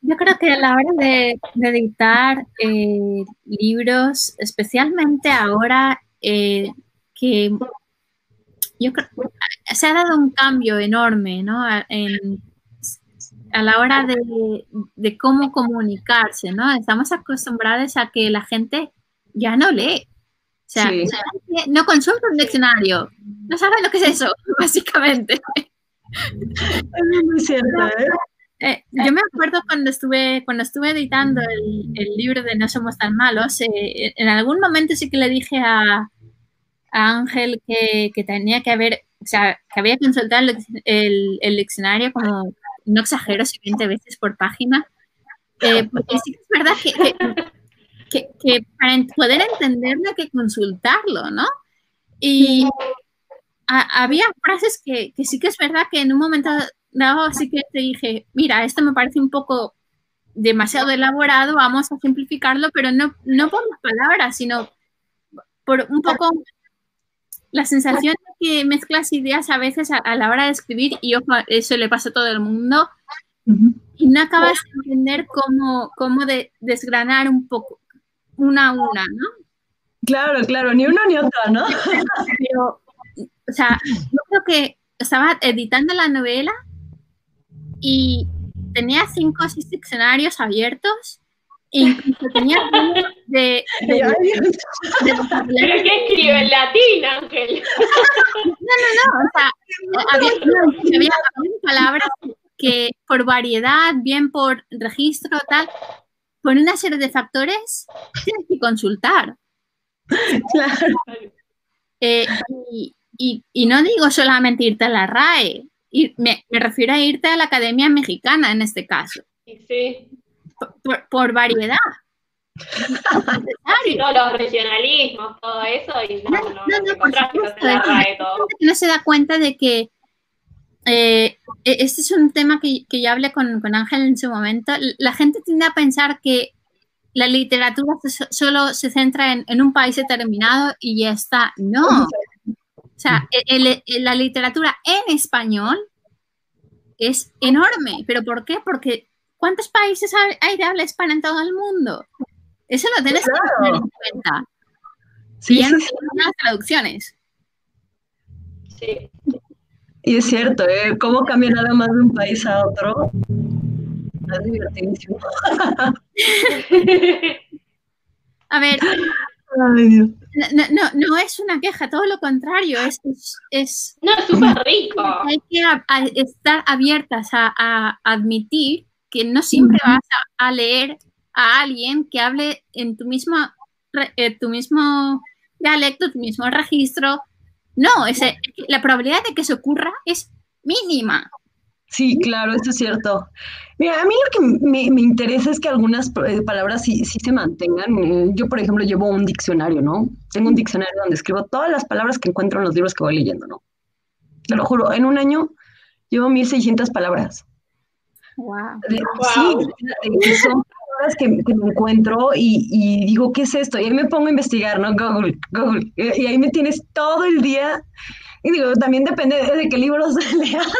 yo creo que a la hora de, editar eh, libros, especialmente ahora eh, que yo creo, se ha dado un cambio enorme ¿no? en a la hora de, cómo comunicarse, ¿no? Estamos acostumbrados a que la gente ya no lee. O sea, no consulta un diccionario. No sabe lo que es eso, básicamente. Es muy cierto, ¿eh? Eh, yo me acuerdo cuando estuve, cuando estuve editando el, libro de No somos tan malos, eh, en algún momento sí que le dije a, Ángel que, tenía que haber, o sea, que había que consultar el, el diccionario como no exagero, si 20 veces por página, eh, porque sí que es verdad que, que, para poder entenderlo hay que consultarlo, ¿no? Y había frases que, sí que es verdad que en un momento dado así que te dije, mira, esto me parece un poco demasiado elaborado, vamos a simplificarlo, pero no, no por las palabras, sino por un poco la sensación que mezclas ideas a veces a, la hora de escribir, y eso le pasa a todo el mundo, y no acabas de entender cómo, cómo de, desgranar un poco, una a una, ¿no? Claro, claro, ni uno ni otro, ¿no? Pero, o sea, yo creo que estaba editando la novela y tenía cinco o seis diccionarios abiertos incluso tenía de, de, de, ¿Pero qué escribe en latín, Ángel? No, no, no. O sea, había, había palabras que por variedad, bien por registro, tal, por una serie de factores, tienes que consultar. Claro. Eh, y, y, y, no digo solamente irte a la RAE, me, me refiero a irte a la Academia Mexicana en este caso. Sí por, variedad. no, los regionalismos, todo eso, y no, no, no, no se da cuenta de que eh, e-, este es un tema que, que yo hablé con, con, Ángel en su momento. La gente tiende a pensar que la literatura solo se centra en, un país determinado y ya está. No. O sea, la literatura en español es enorme. ¿Pero por qué? Porque ¿Cuántos países hay de habla hispana en todo el mundo? Eso lo tienes que tener en cuenta. Sí, no las traducciones. Sí. Y es cierto, ¿eh? ¿Cómo cambia nada más de un país a otro? Es divertidísimo. a ver. Ay, Dios. No, no, no, es una queja, todo lo contrario, es... es, no, es súper rico. Hay que estar abiertas a, a, admitir que no siempre vas a, leer a alguien que hable en tu mismo, eh, tu mismo dialecto, tu mismo registro. No, ese, la probabilidad de que se ocurra es mínima. Sí, claro, eso es cierto. Mira, a mí lo que me, interesa es que algunas eh, palabras sí, se mantengan. Eh, yo, por ejemplo, llevo un diccionario, ¿no? Tengo un diccionario donde escribo todas las palabras que encuentro en los libros que voy leyendo, ¿no? Te lo juro, en un año llevo 1600 palabras. Wow. Sí, son palabras que, me encuentro y, digo, ¿qué es esto? Y ahí me pongo a investigar, ¿no? Google, Google. Y ahí me tienes todo el día. Y digo, también depende de, qué libros leas.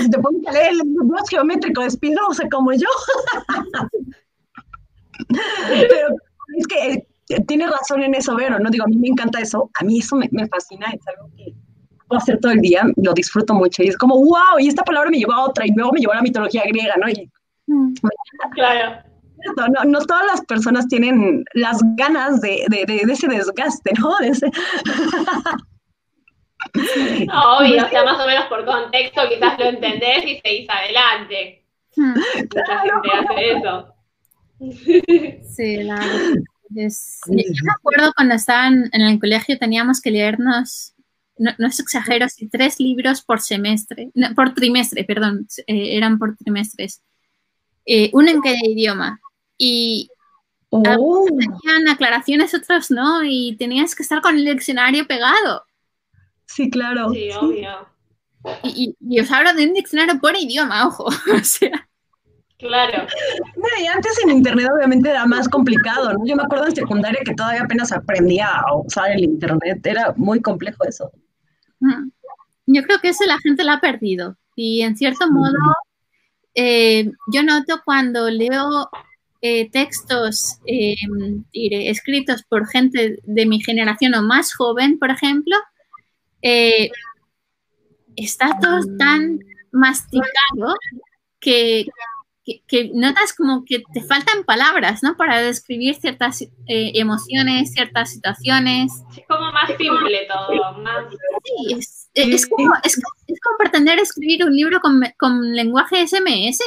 si te pones a leer el libro geométrico de Spinoza como yo. Pero es que eh, tiene razón en eso, Vero, ¿no? Digo, a mí me encanta eso, a mí eso me, me fascina, es algo que puedo hacer todo el día, lo disfruto mucho y es como, wow, y esta palabra me llevó a otra y luego me llevó a la mitología griega, ¿no? Y, mm. Claro. cierto, no, no todas las personas tienen las ganas de, de, de, ese desgaste, ¿no? Ese... Obvio, o sea, más o menos por contexto quizás lo entendés y seguís adelante. Hmm. Mucha gente hace eso. Sí, la es, yo me acuerdo cuando estaban en el colegio teníamos que leernos, no, no es exagero, si tres libros por semestre, por trimestre, perdón, eh, eran por trimestres, eh, uno en cada idioma. Y oh. tenían aclaraciones, otros no, y tenías que estar con el diccionario pegado. Sí, claro. Sí, obvio. Y, y, os hablo de un diccionario por idioma, ojo. o sea. Claro. y antes en internet obviamente era más complicado, ¿no? Yo me acuerdo en secundaria que todavía apenas aprendía a usar el internet, era muy complejo eso. Mm. Yo creo que eso la gente lo ha perdido y en cierto modo eh, yo noto cuando leo eh, textos eh, escritos por gente de mi generación o más joven, por ejemplo, está todo tan masticado que, que, notas como que te faltan palabras, ¿no? Para describir ciertas eh, emociones, ciertas situaciones. Es como más simple todo, más... Sí, es, es, como, es, como, pretender escribir un libro con, con lenguaje SMS.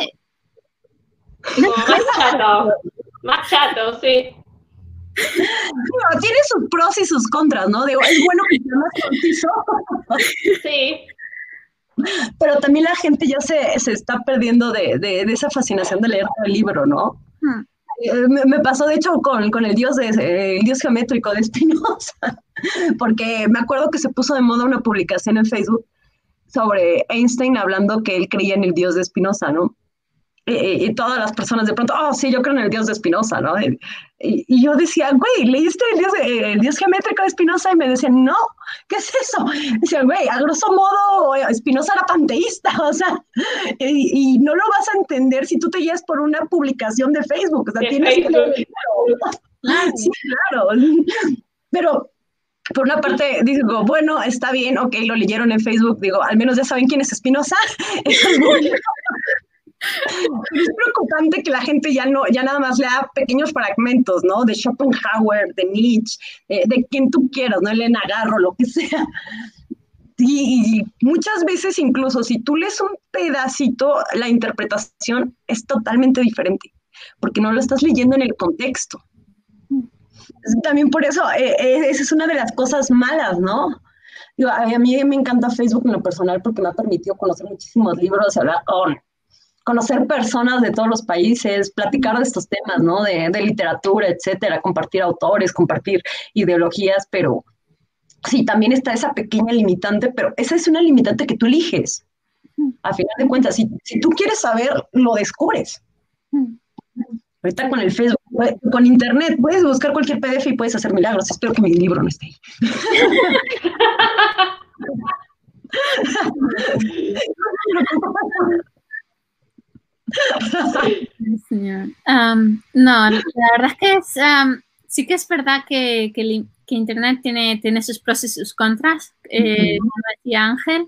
más chato, más chato, sí. tiene sus pros y sus contras, ¿no? Digo, es bueno que sea más conciso. Sí. Pero también la gente ya se, se está perdiendo de, de, esa fascinación de leer el libro, ¿no? Hmm. Eh, me, pasó, de hecho, con, con el, dios de, el dios geométrico de Spinoza, porque me acuerdo que se puso de moda una publicación en Facebook sobre Einstein hablando que él creía en el dios de Spinoza, ¿no? Y, todas las personas de pronto, oh, sí, yo creo en el dios de Espinosa, ¿no? Y, y, yo decía, güey, ¿leíste el dios, el dios geométrico de Espinosa? Y me decían, no, ¿qué es eso? Decía, güey, a grosso modo, Espinosa era panteísta, o sea, y, no lo vas a entender si tú te guías por una publicación de Facebook, o sea, tienes que Sí, claro. Pero por una parte digo, bueno, está bien, ok, lo leyeron en Facebook, digo, al menos ya saben quién es Espinosa. Es preocupante que la gente ya no, ya nada más lea pequeños fragmentos, ¿no? De Schopenhauer, de Nietzsche, eh, de quien tú quieras, ¿no? Elena Garro, lo que sea. Y, muchas veces incluso si tú lees un pedacito, la interpretación es totalmente diferente, porque no lo estás leyendo en el contexto. También por eso, eh, eh, esa es una de las cosas malas, ¿no? a mí me encanta Facebook en lo personal porque me ha permitido conocer muchísimos libros y hablar con conocer personas de todos los países, platicar de estos temas, ¿no? De, literatura, etcétera, compartir autores, compartir ideologías, pero sí, también está esa pequeña limitante, pero esa es una limitante que tú eliges. A final de cuentas, si, tú quieres saber, lo descubres. Ahorita con el Facebook, con internet, puedes buscar cualquier PDF y puedes hacer milagros. Espero que mi libro no esté ahí. no, la verdad es que sí que es verdad que, Internet tiene, tiene sus pros y sus contras, eh, como decía Ángel.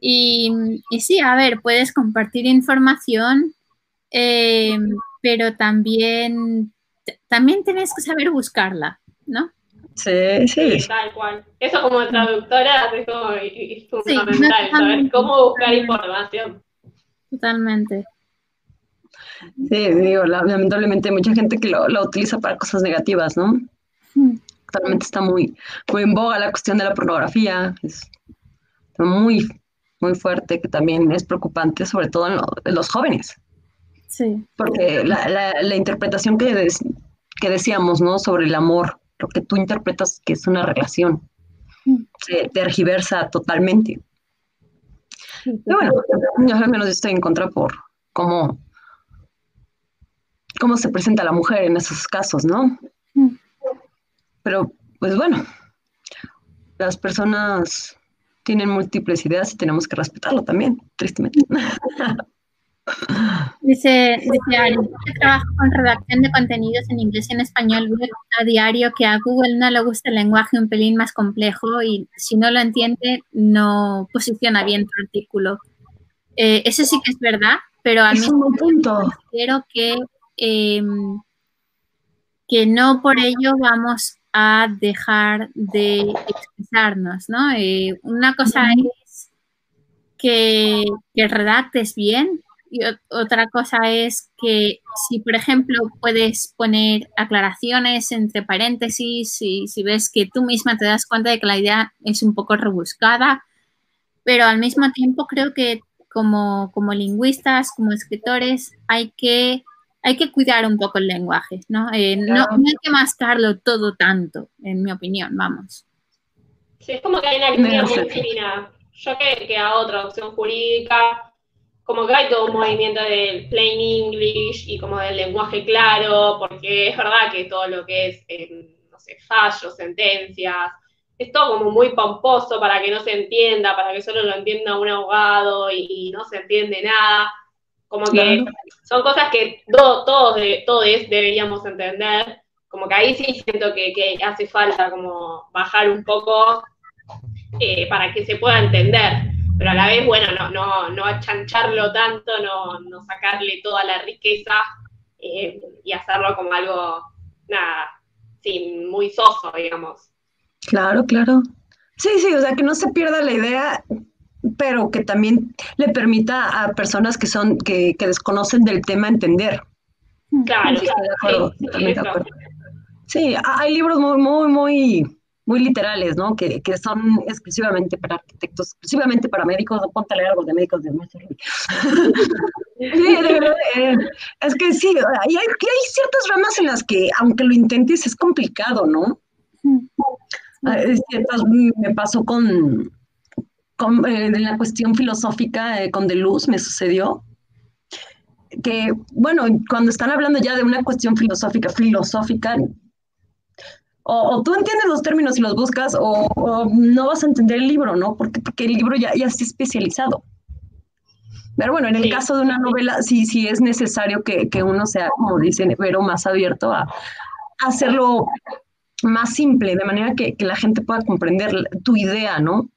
Y, sí, a ver, puedes compartir información, em, pero también, también tienes que saber buscarla, ¿no? Sí, sí. tal cual. Eso como traductora es, como, fundamental, saber cómo buscar información. Totalmente. Sí, digo, lamentablemente mucha gente que lo, utiliza para cosas negativas, ¿no? Mm. Actualmente está muy, muy en boga la cuestión de la pornografía, es muy, muy fuerte, que también es preocupante, sobre todo en, los jóvenes. Sí. Porque la, interpretación que, que decíamos, ¿no? Sobre el amor, lo que tú interpretas que es una relación, mm. se tergiversa totalmente. y bueno, yo al menos estoy en contra por cómo cómo se presenta la mujer en esos casos, ¿no? Mm. Pero, pues bueno, las personas tienen múltiples ideas y tenemos que respetarlo también, tristemente. Dice, dice Ari, trabajo con redacción de contenidos en inglés y en español. Veo a diario que a Google no le gusta el lenguaje un pelín más complejo y si no lo entiende, no posiciona bien tu artículo. Eh, eso sí que es verdad, pero a mí punto. quiero que em, que no por ello vamos a dejar de expresarnos, ¿no? Eh, una cosa es que, que redactes bien, y otra cosa es que si, por ejemplo, puedes poner aclaraciones entre paréntesis, y si ves que tú misma te das cuenta de que la idea es un poco rebuscada, pero al mismo tiempo creo que como, como lingüistas, como escritores, hay que, hay que cuidar un poco el lenguaje, ¿no? Eh, no, hay que mascarlo todo tanto, en mi opinión, vamos. Sí, es como que hay una línea muy fina. Yo que, que hago traducción jurídica, como que hay todo un movimiento del plain English y como del lenguaje claro, porque es verdad que todo lo que es, eh, no sé, fallos, sentencias, es todo como muy pomposo para que no se entienda, para que solo lo entienda un abogado y, no se entiende nada. Como que son cosas que todos, todos deberíamos entender. Como que ahí sí siento que, hace falta como bajar un poco eh, para que se pueda entender pero a la vez, bueno, no, no, no achancharlo tanto, no, no sacarle toda la riqueza eh, y hacerlo como algo, nada, sí, muy soso, digamos. Claro, claro. Sí, sí, o sea, que no se pierda la idea, pero que también le permita a personas que son, que, que desconocen del tema entender. Claro, sí, de acuerdo, sí, de acuerdo. Sí, hay libros muy, muy, muy muy literales, ¿no? Que, que, son exclusivamente para arquitectos, exclusivamente para médicos, ponte a leer algo de médicos de sí, de verdad, eh, es que sí, hay, hay, ciertas ramas en las que, aunque lo intentes, es complicado, ¿no? Ah, me pasó con, con eh, en la cuestión filosófica eh, con Deleuze, me sucedió que, bueno, cuando están hablando ya de una cuestión filosófica, filosófica, o, tú entiendes los términos y los buscas, o, no vas a entender el libro, ¿no? Porque, porque el libro ya, ya está especializado. Pero bueno, en el caso de una novela, sí, sí es necesario que, que uno sea, como dicen, pero más abierto a, hacerlo más simple, de manera que, que, la gente pueda comprender tu idea, ¿no?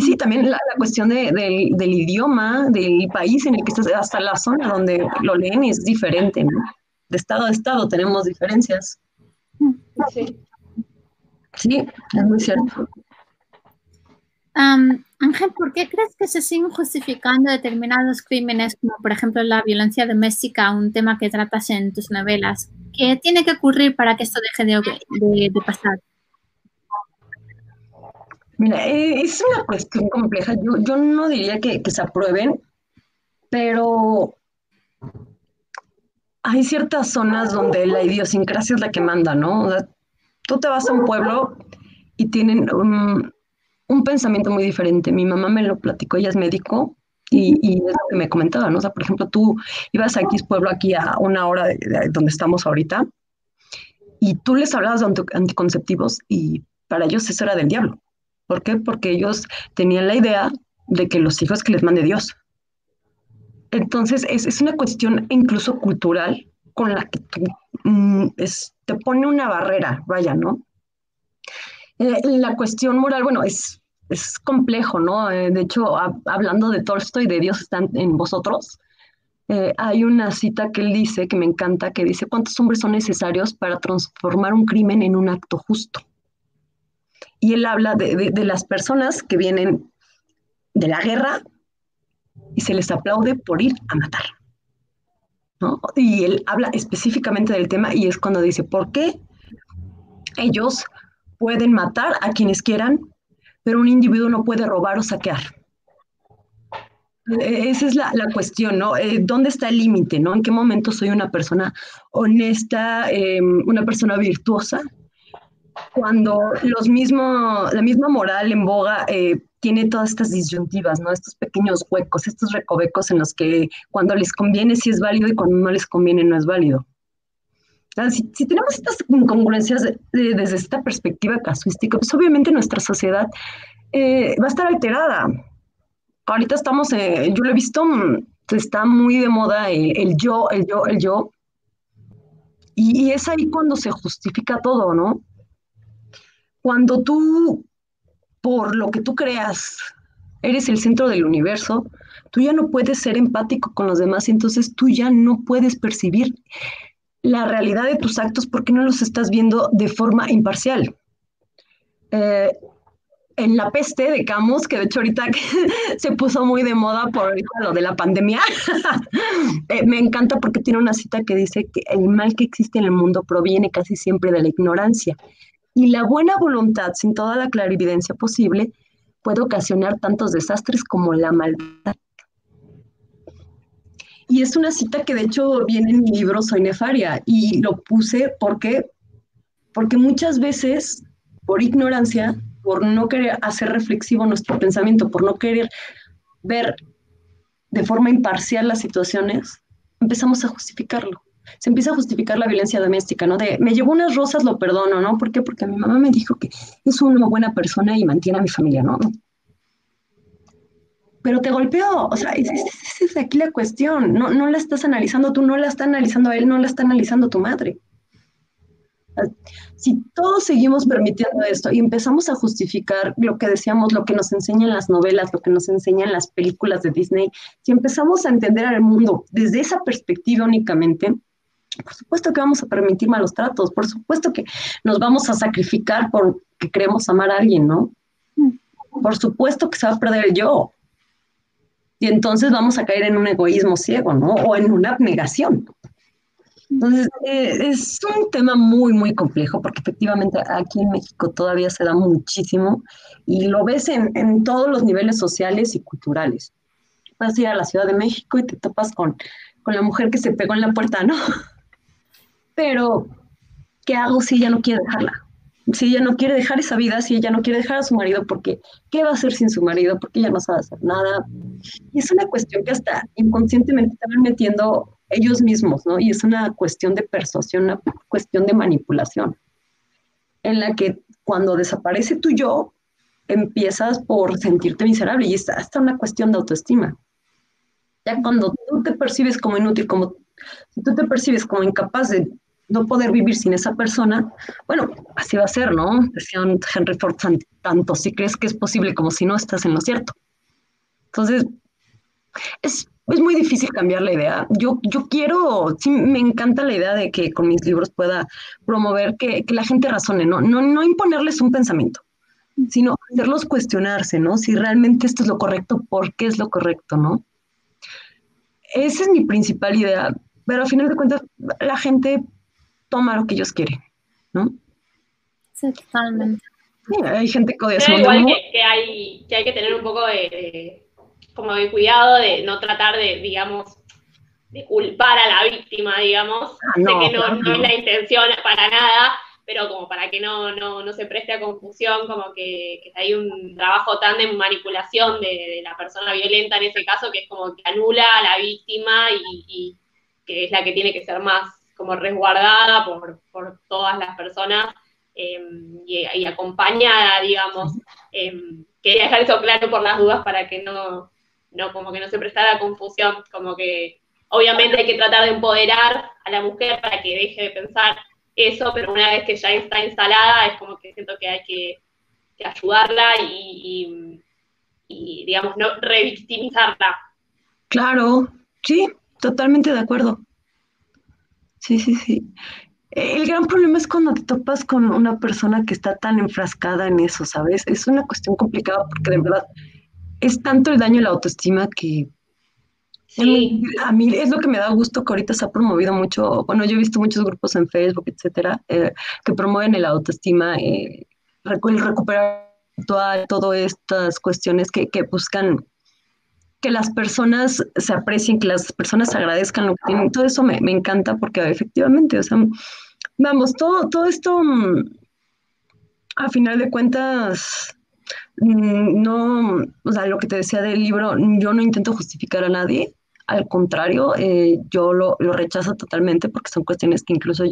Y sí, también la, cuestión de, del, del, idioma, del país en el que estás, hasta la zona donde lo leen es diferente, ¿no? De estado a estado tenemos diferencias. Sí. Sí, es muy cierto. Ángel, ¿por qué crees que se siguen justificando determinados crímenes, como por ejemplo la violencia doméstica, un tema que tratas en tus novelas? ¿Qué tiene que ocurrir para que esto deje de, pasar? Mira, eh, es una cuestión compleja. Yo, no diría que, se aprueben, pero hay ciertas zonas donde la idiosincrasia es la que manda, ¿no? Tú te vas a un pueblo y tienen un, pensamiento muy diferente. Mi mamá me lo platicó, ella es médico y, es lo que me comentaba, ¿no? O sea, por ejemplo, tú ibas a X pueblo, aquí a una hora de, donde estamos ahorita, y tú les hablabas de anticonceptivos y para ellos eso era del diablo. ¿Por qué? Porque ellos tenían la idea de que los hijos que les mande Dios. Entonces, es, es una cuestión incluso cultural con la que tú mm, te pone una barrera, vaya, ¿no? Eh, la cuestión moral, bueno, es, es complejo, ¿no? Eh, de hecho, hablando de Tolstoy, de Dios están en vosotros, eh, hay una cita que él dice, que me encanta, que dice, ¿cuántos hombres son necesarios para transformar un crimen en un acto justo? Y él habla de, de las personas que vienen de la guerra y se les aplaude por ir a matar. Y él habla específicamente del tema y es cuando dice, ¿por qué ellos pueden matar a quienes quieran, pero un individuo no puede robar o saquear? E-, esa es la, cuestión, ¿no? Eh, ¿Dónde está el límite, ¿no? ¿En qué momento soy una persona honesta, em, una persona virtuosa? Cuando los mismos, la misma moral en boga eh, tiene todas estas disyuntivas, ¿no? Estos pequeños huecos, estos recovecos en los que cuando les conviene sí es válido y cuando no les conviene no es válido. Si, tenemos estas incongruencias desde esta perspectiva casuística, pues obviamente nuestra sociedad eh, va a estar alterada. Ahorita estamos, eh, yo lo he visto, mm, está muy de moda el, yo, el yo, el yo. Y, y es ahí cuando se justifica todo, ¿no? Cuando tú por lo que tú creas, eres el centro del universo, tú ya no puedes ser empático con los demás entonces tú ya no puedes percibir la realidad de tus actos, ¿por qué no los estás viendo de forma imparcial? Eh, en la peste de Camus, que de hecho ahorita se puso muy de moda por lo de la pandemia, eh, me encanta porque tiene una cita que dice que el mal que existe en el mundo proviene casi siempre de la ignorancia y la buena voluntad sin toda la clarividencia posible puede ocasionar tantos desastres como la maldad. Y es una cita que de hecho viene en mi libro Soy Nefaria y lo puse porque, porque muchas veces por ignorancia por no querer hacer reflexivo nuestro pensamiento, por no querer ver de forma imparcial las situaciones, empezamos a justificarlo. Se empieza a justificar la violencia doméstica, ¿no? De, me llevó unas rosas, lo perdono, ¿no? ¿Por qué? Porque mi mamá me dijo que es una buena persona y mantiene a mi familia, ¿no? Pero te golpeó, o sea, esa es, aquí la cuestión, no, no la estás analizando tú, no la está analizando él, no la está analizando tu madre. Si todos seguimos permitiendo esto y empezamos a justificar lo que decíamos, lo que nos enseñan las novelas, lo que nos enseñan las películas de Disney, si empezamos a entender al mundo desde esa perspectiva únicamente, por supuesto que vamos a permitir malos tratos, por supuesto que nos vamos a sacrificar porque queremos amar a alguien, ¿no? Por supuesto que se va a perder el yo. Y entonces vamos a caer en un egoísmo ciego, ¿no? O en una abnegación. Entonces, eh, es un tema muy, muy complejo porque efectivamente aquí en México todavía se da muchísimo y lo ves en, en todos los niveles sociales y culturales. Vas a ir a la Ciudad de México y te topas con, con la mujer que se pegó en la puerta, ¿no? Pero, ¿qué hago si ella no quiere dejarla? Si ella no quiere dejar esa vida, si ella no quiere dejar a su marido, porque ¿qué va a hacer sin su marido? Porque ella no sabe hacer nada. Y es una cuestión que hasta inconscientemente están metiendo ellos mismos, ¿no? Y es una cuestión de persuasión, una cuestión de manipulación, en la que cuando desaparece tu yo, empiezas por sentirte miserable y es hasta una cuestión de autoestima. Ya cuando tú te percibes como inútil, como si tú te percibes como incapaz de no poder vivir sin esa persona, bueno, así va a ser, ¿no? Decía Henry Ford, tanto si crees que es posible como si no estás en lo cierto. Entonces, es es muy difícil cambiar la idea. Yo, yo quiero, sí, me encanta la idea de que con mis libros pueda promover que, la gente razone, ¿no? ¿no? No imponerles un pensamiento, sino hacerlos cuestionarse, ¿no? Si realmente esto es lo correcto, ¿por qué es lo correcto, ¿no? Esa es mi principal idea, pero a final de cuentas la gente toma lo que ellos quieren, ¿no? Sí, totalmente. hay gente que odia igual que, hay, que hay que tener un poco de como de cuidado de no tratar de, digamos, de culpar a la víctima, digamos. Ah, sé que no, es la intención para nada, pero como para que no, no, se preste a confusión, como que, hay un trabajo tan de manipulación de, la persona violenta en ese caso, que es como que anula a la víctima y, que es la que tiene que ser más como resguardada por, todas las personas em, y, acompañada, digamos. Em, quería dejar eso claro por las dudas para que no, no como que no se prestara confusión, como que obviamente hay que tratar de empoderar a la mujer para que deje de pensar eso, pero una vez que ya está instalada es como que siento que hay que, ayudarla y, digamos, no revictimizarla. Claro, sí, totalmente de acuerdo. Sí, sí, sí. El gran problema es cuando te topas con una persona que está tan enfrascada en eso, ¿sabes? Es una cuestión complicada porque de verdad es tanto el daño a la autoestima que sí. a mí es lo que me da gusto que ahorita se ha promovido mucho, bueno, yo he visto muchos grupos en Facebook, etcétera, eh, que promueven el autoestima, eh, recuperar todas estas cuestiones que, buscan que las personas se aprecien, que las personas agradezcan lo que tienen, todo eso me, encanta porque efectivamente, o sea, vamos, todo, todo esto, mm, a final de cuentas, Mm, no, o sea, lo que te decía del libro, yo no intento justificar a nadie, al contrario, eh, yo lo, rechazo totalmente porque son cuestiones que incluso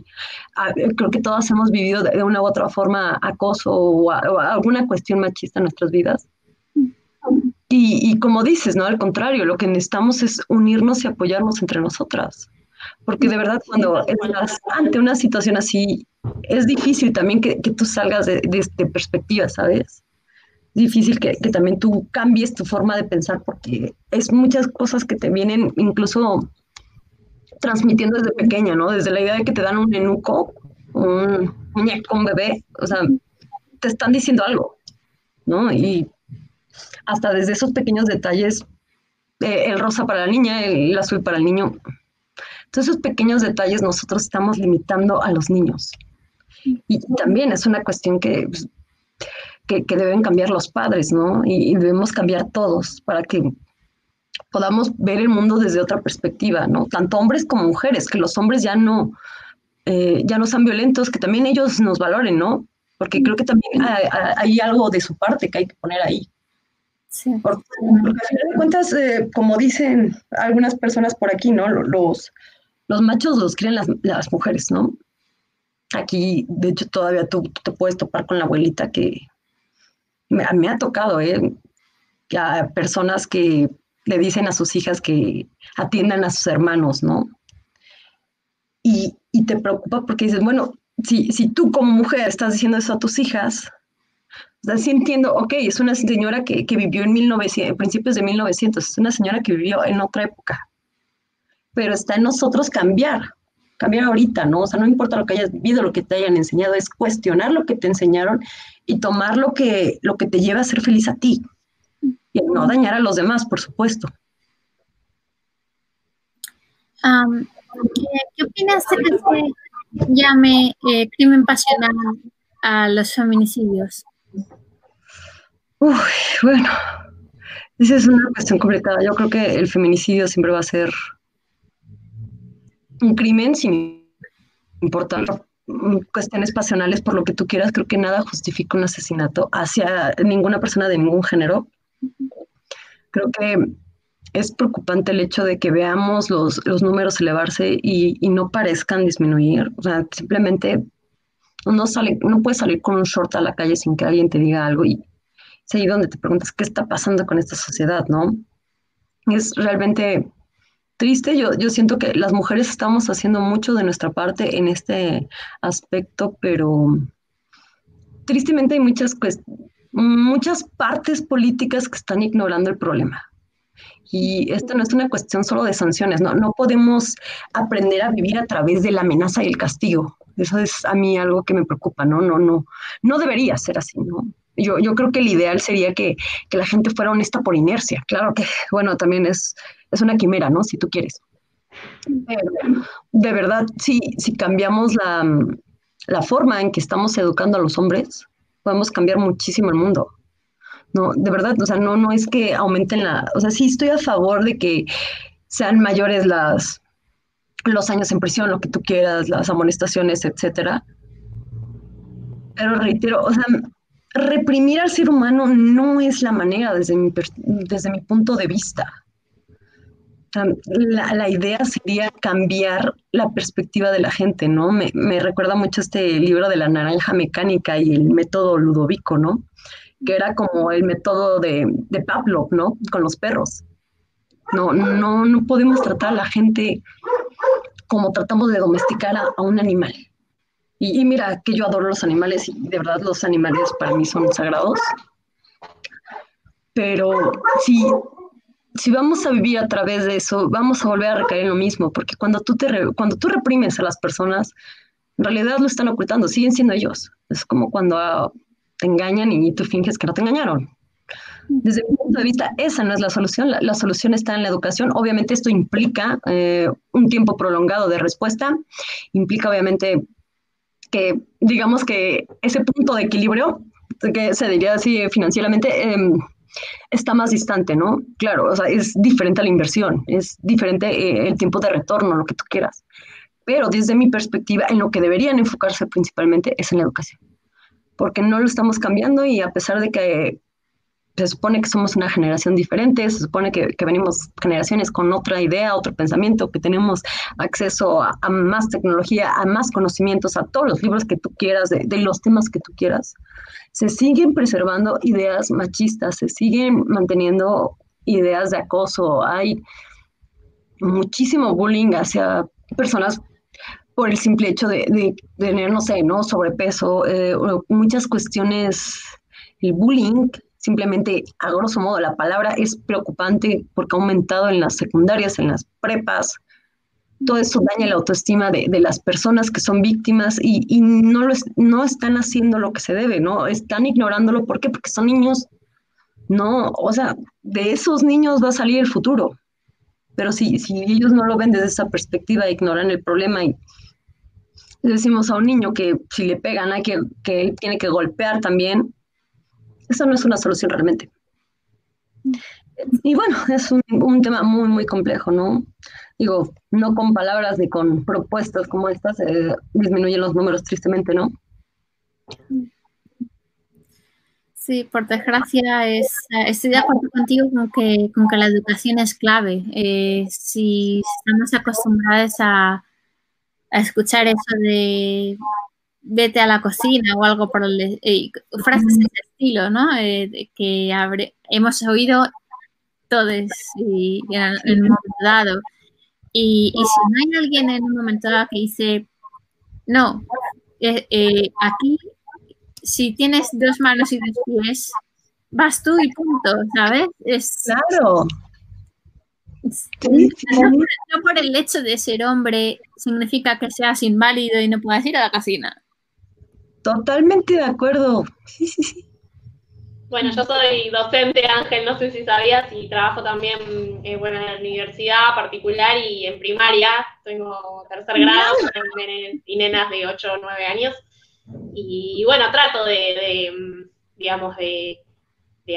creo que todos hemos vivido de, una u otra forma acoso o, alguna cuestión machista en nuestras vidas. Y, y, como dices, ¿no? Al contrario, lo que necesitamos es unirnos y apoyarnos entre nosotras. Porque de verdad, cuando estás ante una situación así, es difícil también que, que tú salgas de, de, de perspectiva, ¿sabes? difícil que, también tú cambies tu forma de pensar porque es muchas cosas que te vienen incluso transmitiendo desde pequeña, ¿no? Desde la idea de que te dan un enuco, un muñeco, un bebé, o sea, te están diciendo algo, ¿no? Y hasta desde esos pequeños detalles, eh, el rosa para la niña, el, azul para el niño. Entonces, esos pequeños detalles nosotros estamos limitando a los niños. Y también es una cuestión que, pues, que, deben cambiar los padres, ¿no? Y, debemos cambiar todos para que podamos ver el mundo desde otra perspectiva, ¿no? Tanto hombres como mujeres, que los hombres ya no, eh, ya no sean violentos, que también ellos nos valoren, ¿no? Porque creo que también hay algo de su parte que hay que poner ahí. Sí. Porque, al final de cuentas, eh, como dicen algunas personas por aquí, ¿no? Los, los machos los crían las, mujeres, ¿no? Aquí, de hecho, todavía tú, te puedes topar con la abuelita que me, me, ha tocado, ¿eh? A personas que le dicen a sus hijas que atiendan a sus hermanos, ¿no? Y, y te preocupa porque dices, bueno, si, si tú como mujer estás diciendo eso a tus hijas, o sea, sí entiendo, ok, es una señora que, vivió en 1900, principios de 1900, es una señora que vivió en otra época, pero está en nosotros cambiar, cambiar ahorita, ¿no? O sea, no importa lo que hayas vivido, lo que te hayan enseñado, es cuestionar lo que te enseñaron y tomar lo que, lo que te lleva a ser feliz a ti y no dañar a los demás, por supuesto. ¿qué, opinas de que se llame eh, crimen pasional a los feminicidios? Uy, bueno, esa es una cuestión complicada. Yo creo que el feminicidio siempre va a ser un crimen sin importar cuestiones pasionales por lo que tú quieras. Creo que nada justifica un asesinato hacia ninguna persona de ningún género. Creo que es preocupante el hecho de que veamos los, números elevarse y, y, no parezcan disminuir. O sea, simplemente uno, sale, uno puede salir con un short a la calle sin que alguien te diga algo y es ahí donde te preguntas qué está pasando con esta sociedad, ¿no? Es realmente triste. Yo, yo siento que las mujeres estamos haciendo mucho de nuestra parte en este aspecto, pero tristemente hay muchas, muchas partes políticas que están ignorando el problema. Y esto no es una cuestión solo de sanciones, no, no podemos aprender a vivir a través de la amenaza y el castigo. Eso es a mí algo que me preocupa, ¿no? No, no, no debería ser así, ¿no? Yo, yo creo que el ideal sería que, la gente fuera honesta por inercia. Claro que, bueno, también es, es una quimera, ¿no? Si tú quieres. de verdad, si, si cambiamos la, la forma en que estamos educando a los hombres, podemos cambiar muchísimo el mundo. No, de verdad, o sea, no, no es que aumenten la, o sea, sí estoy a favor de que sean mayores las, los años en prisión, lo que tú quieras, las amonestaciones, etcétera. Pero reitero, o sea, reprimir al ser humano no es la manera desde mi, desde mi punto de vista. La, idea sería cambiar la perspectiva de la gente, ¿no? Me, me, recuerda mucho este libro de la naranja mecánica y el método Ludovico, ¿no? Que era como el método de, de Pavlov, ¿no? Con los perros. No, no, no podemos tratar a la gente como tratamos de domesticar a un animal. Y, mira que yo adoro los animales y de verdad los animales para mí son sagrados. Pero si, si vamos a vivir a través de eso, vamos a volver a recaer en lo mismo, porque cuando tú, te cuando tú reprimes a las personas, en realidad lo están ocultando, siguen siendo ellos. Es como cuando ah, te engañan y tú finges que no te engañaron. Desde mi punto de vista, esa no es la solución. La, solución está en la educación. Obviamente esto implica eh, un tiempo prolongado de respuesta, implica obviamente que digamos que ese punto de equilibrio, que se diría así financieramente, em, está más distante, ¿no? Claro, o sea, es diferente a la inversión, es diferente eh, el tiempo de retorno, lo que tú quieras. Pero desde mi perspectiva, en lo que deberían enfocarse principalmente es en la educación, porque no lo estamos cambiando y a pesar de que se supone que somos una generación diferente, se supone que, venimos generaciones con otra idea, otro pensamiento, que tenemos acceso a, más tecnología, a más conocimientos, a todos los libros que tú quieras, de, los temas que tú quieras. Se siguen preservando ideas machistas, se siguen manteniendo ideas de acoso, hay muchísimo bullying hacia personas por el simple hecho de, tener, no sé, ¿no? sobrepeso, eh, muchas cuestiones, el bullying Simplemente, a grosso modo, la palabra es preocupante porque ha aumentado en las secundarias, en las prepas. todo eso daña la autoestima de, las personas que son víctimas y, no, lo no están haciendo lo que se debe, ¿no? Están ignorándolo. ¿Por qué? Porque son niños, no, o sea, de esos niños va a salir el futuro. Pero si, si ellos no lo ven desde esa perspectiva, ignoran el problema y decimos a un niño que si le pegan hay que, que tiene que golpear también, eso no es una solución realmente. Y bueno, es un, tema muy, muy complejo, ¿no? digo, no con palabras ni con propuestas como estas, eh, disminuyen los números tristemente, ¿no? Sí, por desgracia es, estoy de acuerdo contigo con que, con que la educación es clave. Eh, si estamos acostumbrados a, escuchar eso de vete a la cocina o algo por el eh, frases de ese estilo, ¿no? que hemos oído todos y, en, en un momento dado. Y, si no hay alguien en un momento dado que dice, no, eh, eh, aquí si tienes dos manos y dos pies, vas tú y punto, ¿sabes? Es, claro. No, por el hecho de ser hombre significa que seas inválido y no puedas ir a la cocina. Totalmente de acuerdo. Sí, sí, sí. Bueno, yo soy docente, Ángel, no sé si sabías, y trabajo también eh, bueno, en la universidad particular y en primaria. Tengo tercer grado y nenas de 8 o 9 años. Y, bueno, trato de, digamos, de,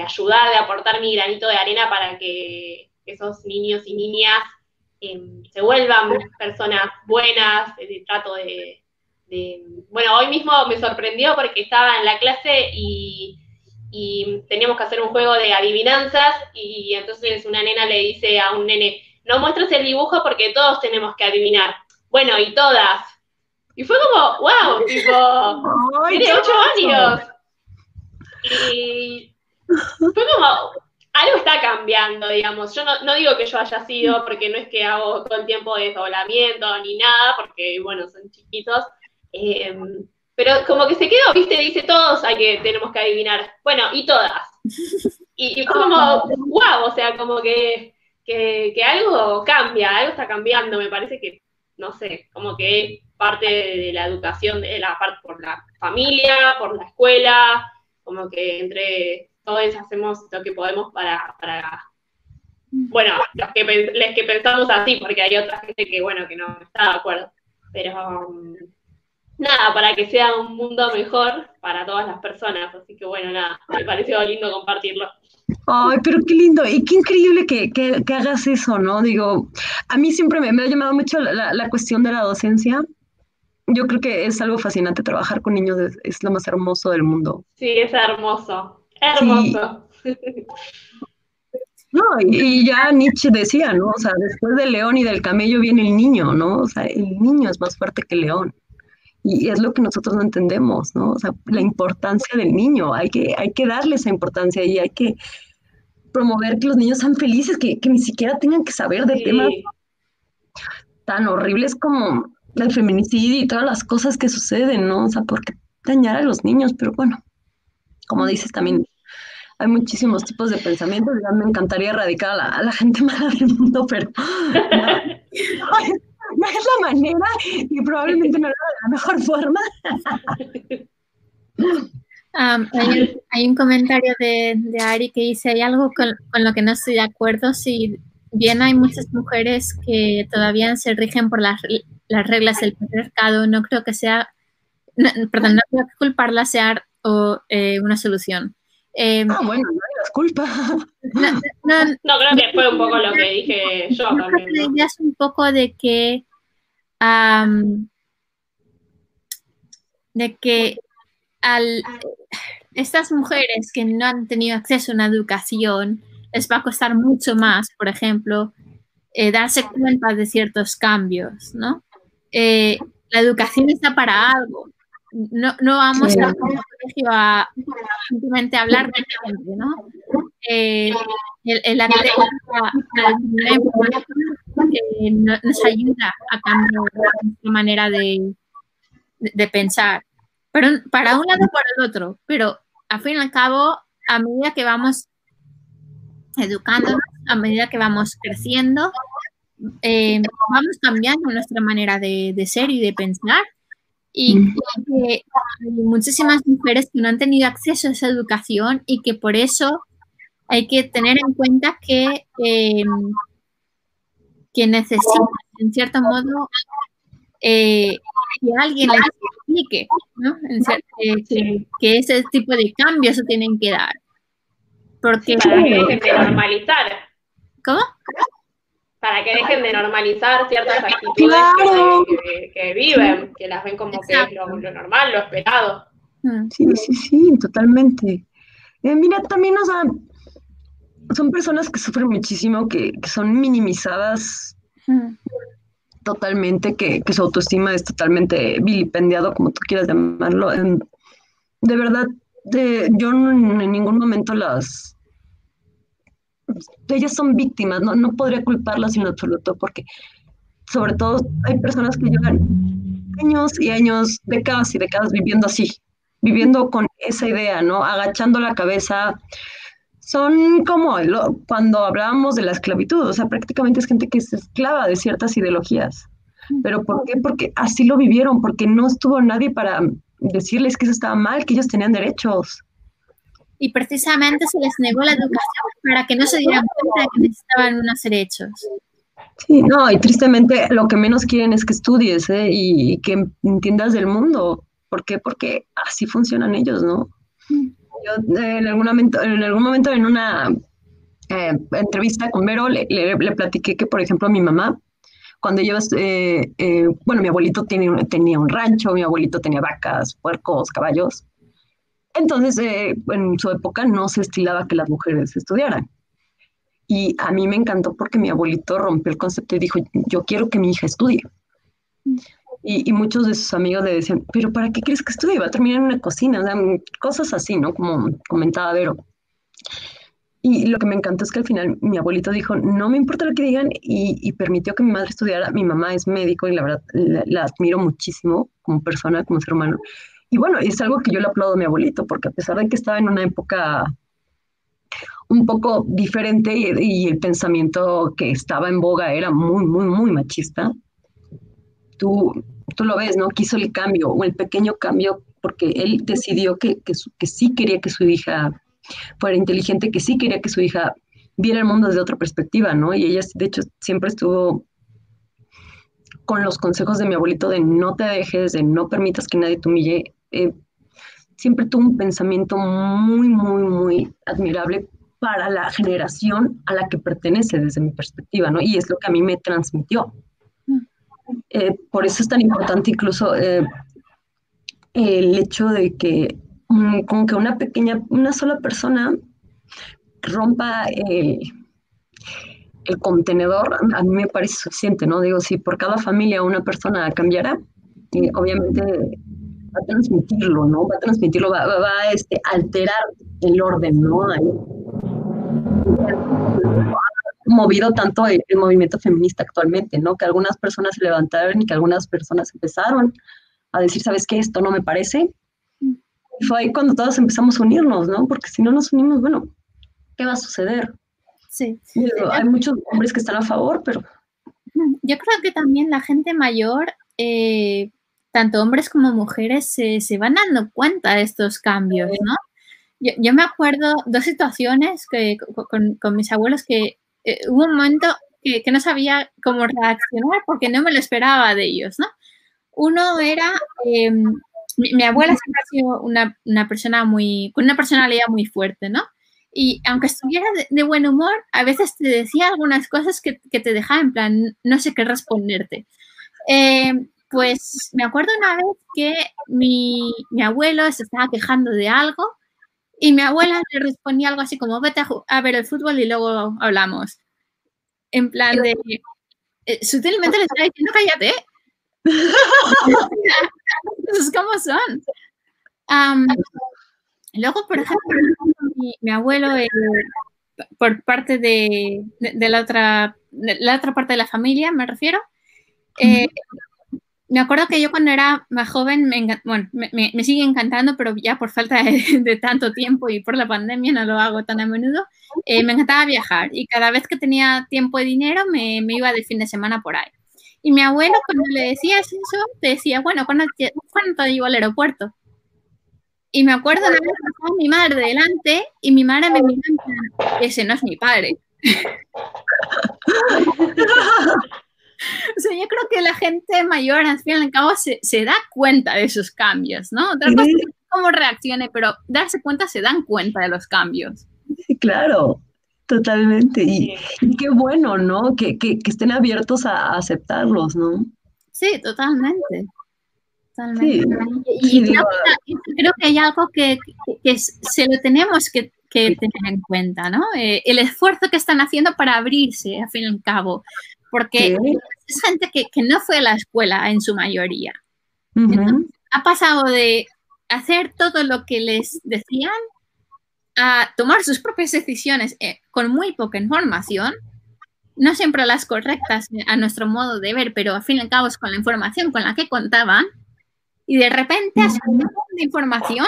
ayudar, de aportar mi granito de arena para que esos niños y niñas em, se vuelvan personas buenas. trato de, de... Bueno, hoy mismo me sorprendió porque estaba en la clase y y teníamos que hacer un juego de adivinanzas y entonces una nena le dice a un nene, no muestres el dibujo porque todos tenemos que adivinar. Bueno, y todas. Y fue como, wow, tipo, tiene ocho años. Y fue como, algo está cambiando, digamos. Yo no, digo que yo haya sido, porque no es que hago todo el tiempo desdoblamiento ni nada, porque, bueno, son chiquitos. Eh, pero como que se quedó, viste, dice todos hay que, tenemos que adivinar. Bueno, y todas. Y, fue como, wow, o sea, como que, que, algo cambia, algo está cambiando, me parece que, no sé, como que parte de la educación, de la parte por la familia, por la escuela, como que entre todos hacemos lo que podemos para, para bueno, los que, les que pensamos así, porque hay otra gente que, bueno, que no está de acuerdo. Pero, um, nada, para que sea un mundo mejor para todas las personas. Así que bueno, nada, me pareció lindo compartirlo. Ay, pero qué lindo y qué increíble que, que, hagas eso, ¿no? Digo, a mí siempre me, ha llamado mucho la, la, cuestión de la docencia. Yo creo que es algo fascinante trabajar con niños, es, lo más hermoso del mundo. Sí, es hermoso, hermoso. No, y, y, ya Nietzsche decía, ¿no? O sea, después del león y del camello viene el niño, ¿no? O sea, el niño es más fuerte que el león. Y es lo que nosotros no entendemos, ¿no? O sea, la importancia del niño, hay que, hay que darle esa importancia y hay que promover que los niños sean felices, que, ni siquiera tengan que saber de temas tan horribles como el feminicidio y todas las cosas que suceden, ¿no? O sea, ¿por qué dañar a los niños? Pero bueno, como dices también, hay muchísimos tipos de pensamientos. Ya me encantaría erradicar a la, gente mala del mundo, pero no es la manera y probablemente no es la mejor forma. hay, un comentario de, Ari que dice, hay algo con, lo que no estoy de acuerdo, si bien hay muchas mujeres que todavía se rigen por las, las reglas del patriarcado, no creo que sea, perdón, no creo que culparlas sea o, eh, una solución. Eh, ah, bueno, no hay culpa. No, no, creo que fue un poco lo que dije yo también. La idea es un poco de que de que al, estas mujeres que no han tenido acceso a una educación les va a costar mucho más, por ejemplo, eh, darse cuenta de ciertos cambios, ¿no? Eh, la educación está para algo. No, no vamos a, a simplemente hablar de gente, ¿no? Eh, el, la, nos ayuda a cambiar nuestra manera de, de, pensar. Pero para un lado por el otro, pero al fin y al cabo, a medida que vamos educándonos, a medida que vamos creciendo, eh, vamos cambiando nuestra manera de, ser y de pensar. Y que hay muchísimas mujeres que no han tenido acceso a esa educación y que por eso hay que tener en cuenta que, eh, que necesitan, en cierto modo, eh, que alguien les explique ¿no? que, que, ese tipo de cambios se tienen que dar. Porque, para que dejen de normalizar. ¿Cómo? Para que dejen de normalizar ciertas actitudes que, viven, que las ven como que es lo, normal, lo esperado. Mm. Sí, sí, sí, totalmente. Eh, mira, también, sea, son personas que sufren muchísimo, que, son minimizadas mm. totalmente, que, su autoestima es totalmente vilipendiado, como tú quieras llamarlo. Em, de verdad, yo en ningún momento las... Ellas son víctimas, no, no podría culparlas en absoluto, porque sobre todo hay personas que llevan años y años, décadas y décadas viviendo así, viviendo con esa idea, ¿no? Agachando la cabeza. Son como cuando hablábamos de la esclavitud, o sea, prácticamente es gente que es esclava de ciertas ideologías. ¿Pero por qué? Porque así lo vivieron, porque no estuvo nadie para decirles que eso estaba mal, que ellos tenían derechos. Y precisamente se les negó la educación para que no se dieran cuenta de que necesitaban unos derechos. Sí, no, y tristemente lo que menos quieren es que estudies ¿eh? y, que entiendas del mundo. ¿Por qué? Porque así funcionan ellos, ¿no? Mm. Yo eh, en, algún momento, en algún momento en una eh, entrevista con Vero le, le, platiqué que, por ejemplo, mi mamá cuando llevas, eh, eh, bueno, mi abuelito tenía un rancho, mi abuelito tenía vacas, puercos, caballos. Entonces, en su época no se estilaba que las mujeres estudiaran. Y a mí me encantó porque mi abuelito rompió el concepto y dijo, yo quiero que mi hija estudie. Y, y, muchos de sus amigos le decían, pero ¿para qué quieres que estudie? Va a terminar en una cocina, sea, cosas así, ¿no? Como comentaba Vero. Y lo que me encantó es que al final mi abuelito dijo, no me importa lo que digan y, permitió que mi madre estudiara. Mi mamá es médico y la verdad la, admiro muchísimo como persona, como ser humano. Y bueno, es algo que yo le aplaudo a mi abuelito, porque a pesar de que estaba en una época un poco diferente y, el pensamiento que estaba en boga era muy, muy, muy machista, tú, lo ves, ¿no? Quiso el cambio o el pequeño cambio porque él decidió que, que, que sí quería que su hija fuera inteligente, que sí quería que su hija viera el mundo desde otra perspectiva, ¿no? Y ella, de hecho, siempre estuvo con los consejos de mi abuelito de no te dejes, de no permitas que nadie te humille. Eh, siempre tuvo un pensamiento muy, muy, muy admirable para la generación a la que pertenece desde mi perspectiva, ¿no? Y es lo que a mí me transmitió. Eh, por eso es tan importante incluso eh, el hecho de que Mm, como que una pequeña, una sola persona rompa el, contenedor, a mí me parece suficiente, ¿no? Digo, si por cada familia una persona cambiara, eh, obviamente va a transmitirlo, ¿no? Va a transmitirlo, va, a este, alterar el orden, ¿no? Movido tanto el, el, movimiento feminista actualmente, ¿no? Que algunas personas se levantaron y que algunas personas empezaron a decir, ¿sabes qué? Esto no me parece, fue ahí cuando todos empezamos a unirnos, ¿no? Porque si no nos unimos, bueno, ¿qué va a suceder? Sí. hay muchos hombres que están a favor, pero... Yo creo que también la gente mayor, eh, tanto hombres como mujeres, se, van dando cuenta de estos cambios, ¿no? Yo, me acuerdo dos situaciones que, con, mis abuelos que eh, hubo un momento que, no sabía cómo reaccionar porque no me lo esperaba de ellos, ¿no? Uno era em, mi, abuela siempre ha sido una, una, persona muy, con una personalidad muy fuerte, ¿no? Y aunque estuviera de, buen humor, a veces te decía algunas cosas que, que te dejaba en plan, no sé qué responderte. Eh, pues me acuerdo una vez que mi, mi, abuelo se estaba quejando de algo y mi abuela le respondía algo así como, vete a, a ver el fútbol y luego hablamos. En plan de, eh, sutilmente le estaba diciendo, cállate, es como son. luego, por ejemplo, mi, abuelo, eh, por parte de, la otra, la otra parte de la familia, me refiero, eh, me acuerdo que yo cuando era más joven, me, bueno, me, me, sigue encantando, pero ya por falta de, tanto tiempo y por la pandemia no lo hago tan a menudo, eh, me encantaba viajar y cada vez que tenía tiempo y dinero me, me, iba de fin de semana por ahí. Y mi abuelo cuando le decías eso, te decía, bueno, ¿cuándo, ¿cuándo te llevo al aeropuerto? Y me acuerdo una vez pasaba mi madre delante y mi madre me miraba, ese no es mi padre. O sea, yo creo que la gente mayor, al fin y al cabo, se, se da cuenta de esos cambios, ¿no? Otra cosa es cómo reaccione, pero darse cuenta, se dan cuenta de los cambios. Sí, claro, totalmente. Y, qué bueno, ¿no? Que, que, que, estén abiertos a aceptarlos, ¿no? Sí, totalmente. Totalmente. Y, creo, que, hay algo que, que se lo tenemos que, tener en cuenta, ¿no? Eh, el esfuerzo que están haciendo para abrirse, al fin y al cabo porque es gente que, no fue a la escuela en su mayoría. ha pasado de hacer todo lo que les decían a tomar sus propias decisiones eh, con muy poca información, no siempre las correctas a nuestro modo de ver, pero al fin y al cabo es con la información con la que contaban, y de repente hace un montón de información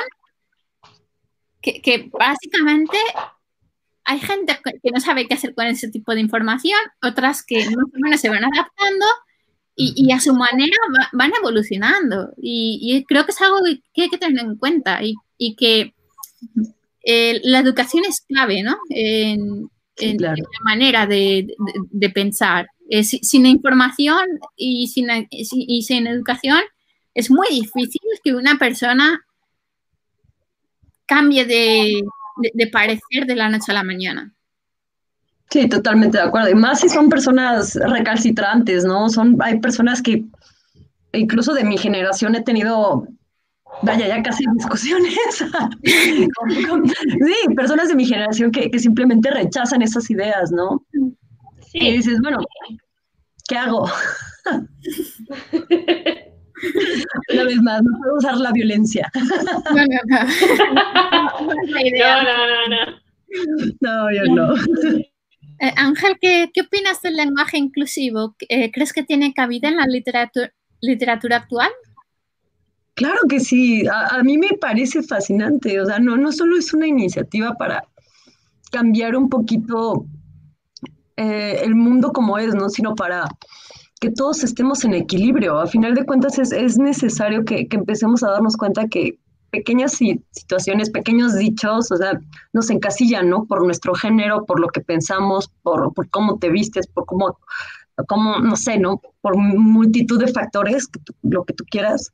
que, que básicamente hay gente que no sabe qué hacer con ese tipo de información, otras que más o menos se van adaptando y, a su manera van evolucionando. Y, creo que es algo que hay que tener en cuenta y, que eh, la educación es clave, ¿no? En, la manera de, pensar. Eh, sin información y sin, y sin educación es muy difícil que una persona cambie de, de, parecer de la noche a la mañana. Sí, totalmente de acuerdo. Y más si son personas recalcitrantes, ¿no? Son, hay personas que incluso de mi generación he tenido, vaya, ya casi discusiones. sí, personas de mi generación que, que, simplemente rechazan esas ideas, ¿no? Sí. Y dices, bueno, ¿qué hago? Una vez más, no puedo usar la violencia. No, no, no. No, no, no, no. yo no. Eh, Ángel, ¿qué, ¿qué, opinas del lenguaje inclusivo? Eh, ¿Crees que tiene cabida en la literatura, literatura actual? Claro que sí, a, a, mí me parece fascinante, o sea, no, no solo es una iniciativa para cambiar un poquito eh, el mundo como es, ¿no? Sino para que todos estemos en equilibrio. A final de cuentas es, necesario que, empecemos a darnos cuenta que pequeñas situaciones, pequeños dichos, o sea, nos encasillan, ¿no? Por nuestro género, por lo que pensamos, por, cómo te vistes, por cómo, cómo, no sé, ¿no? Por multitud de factores, lo que tú quieras.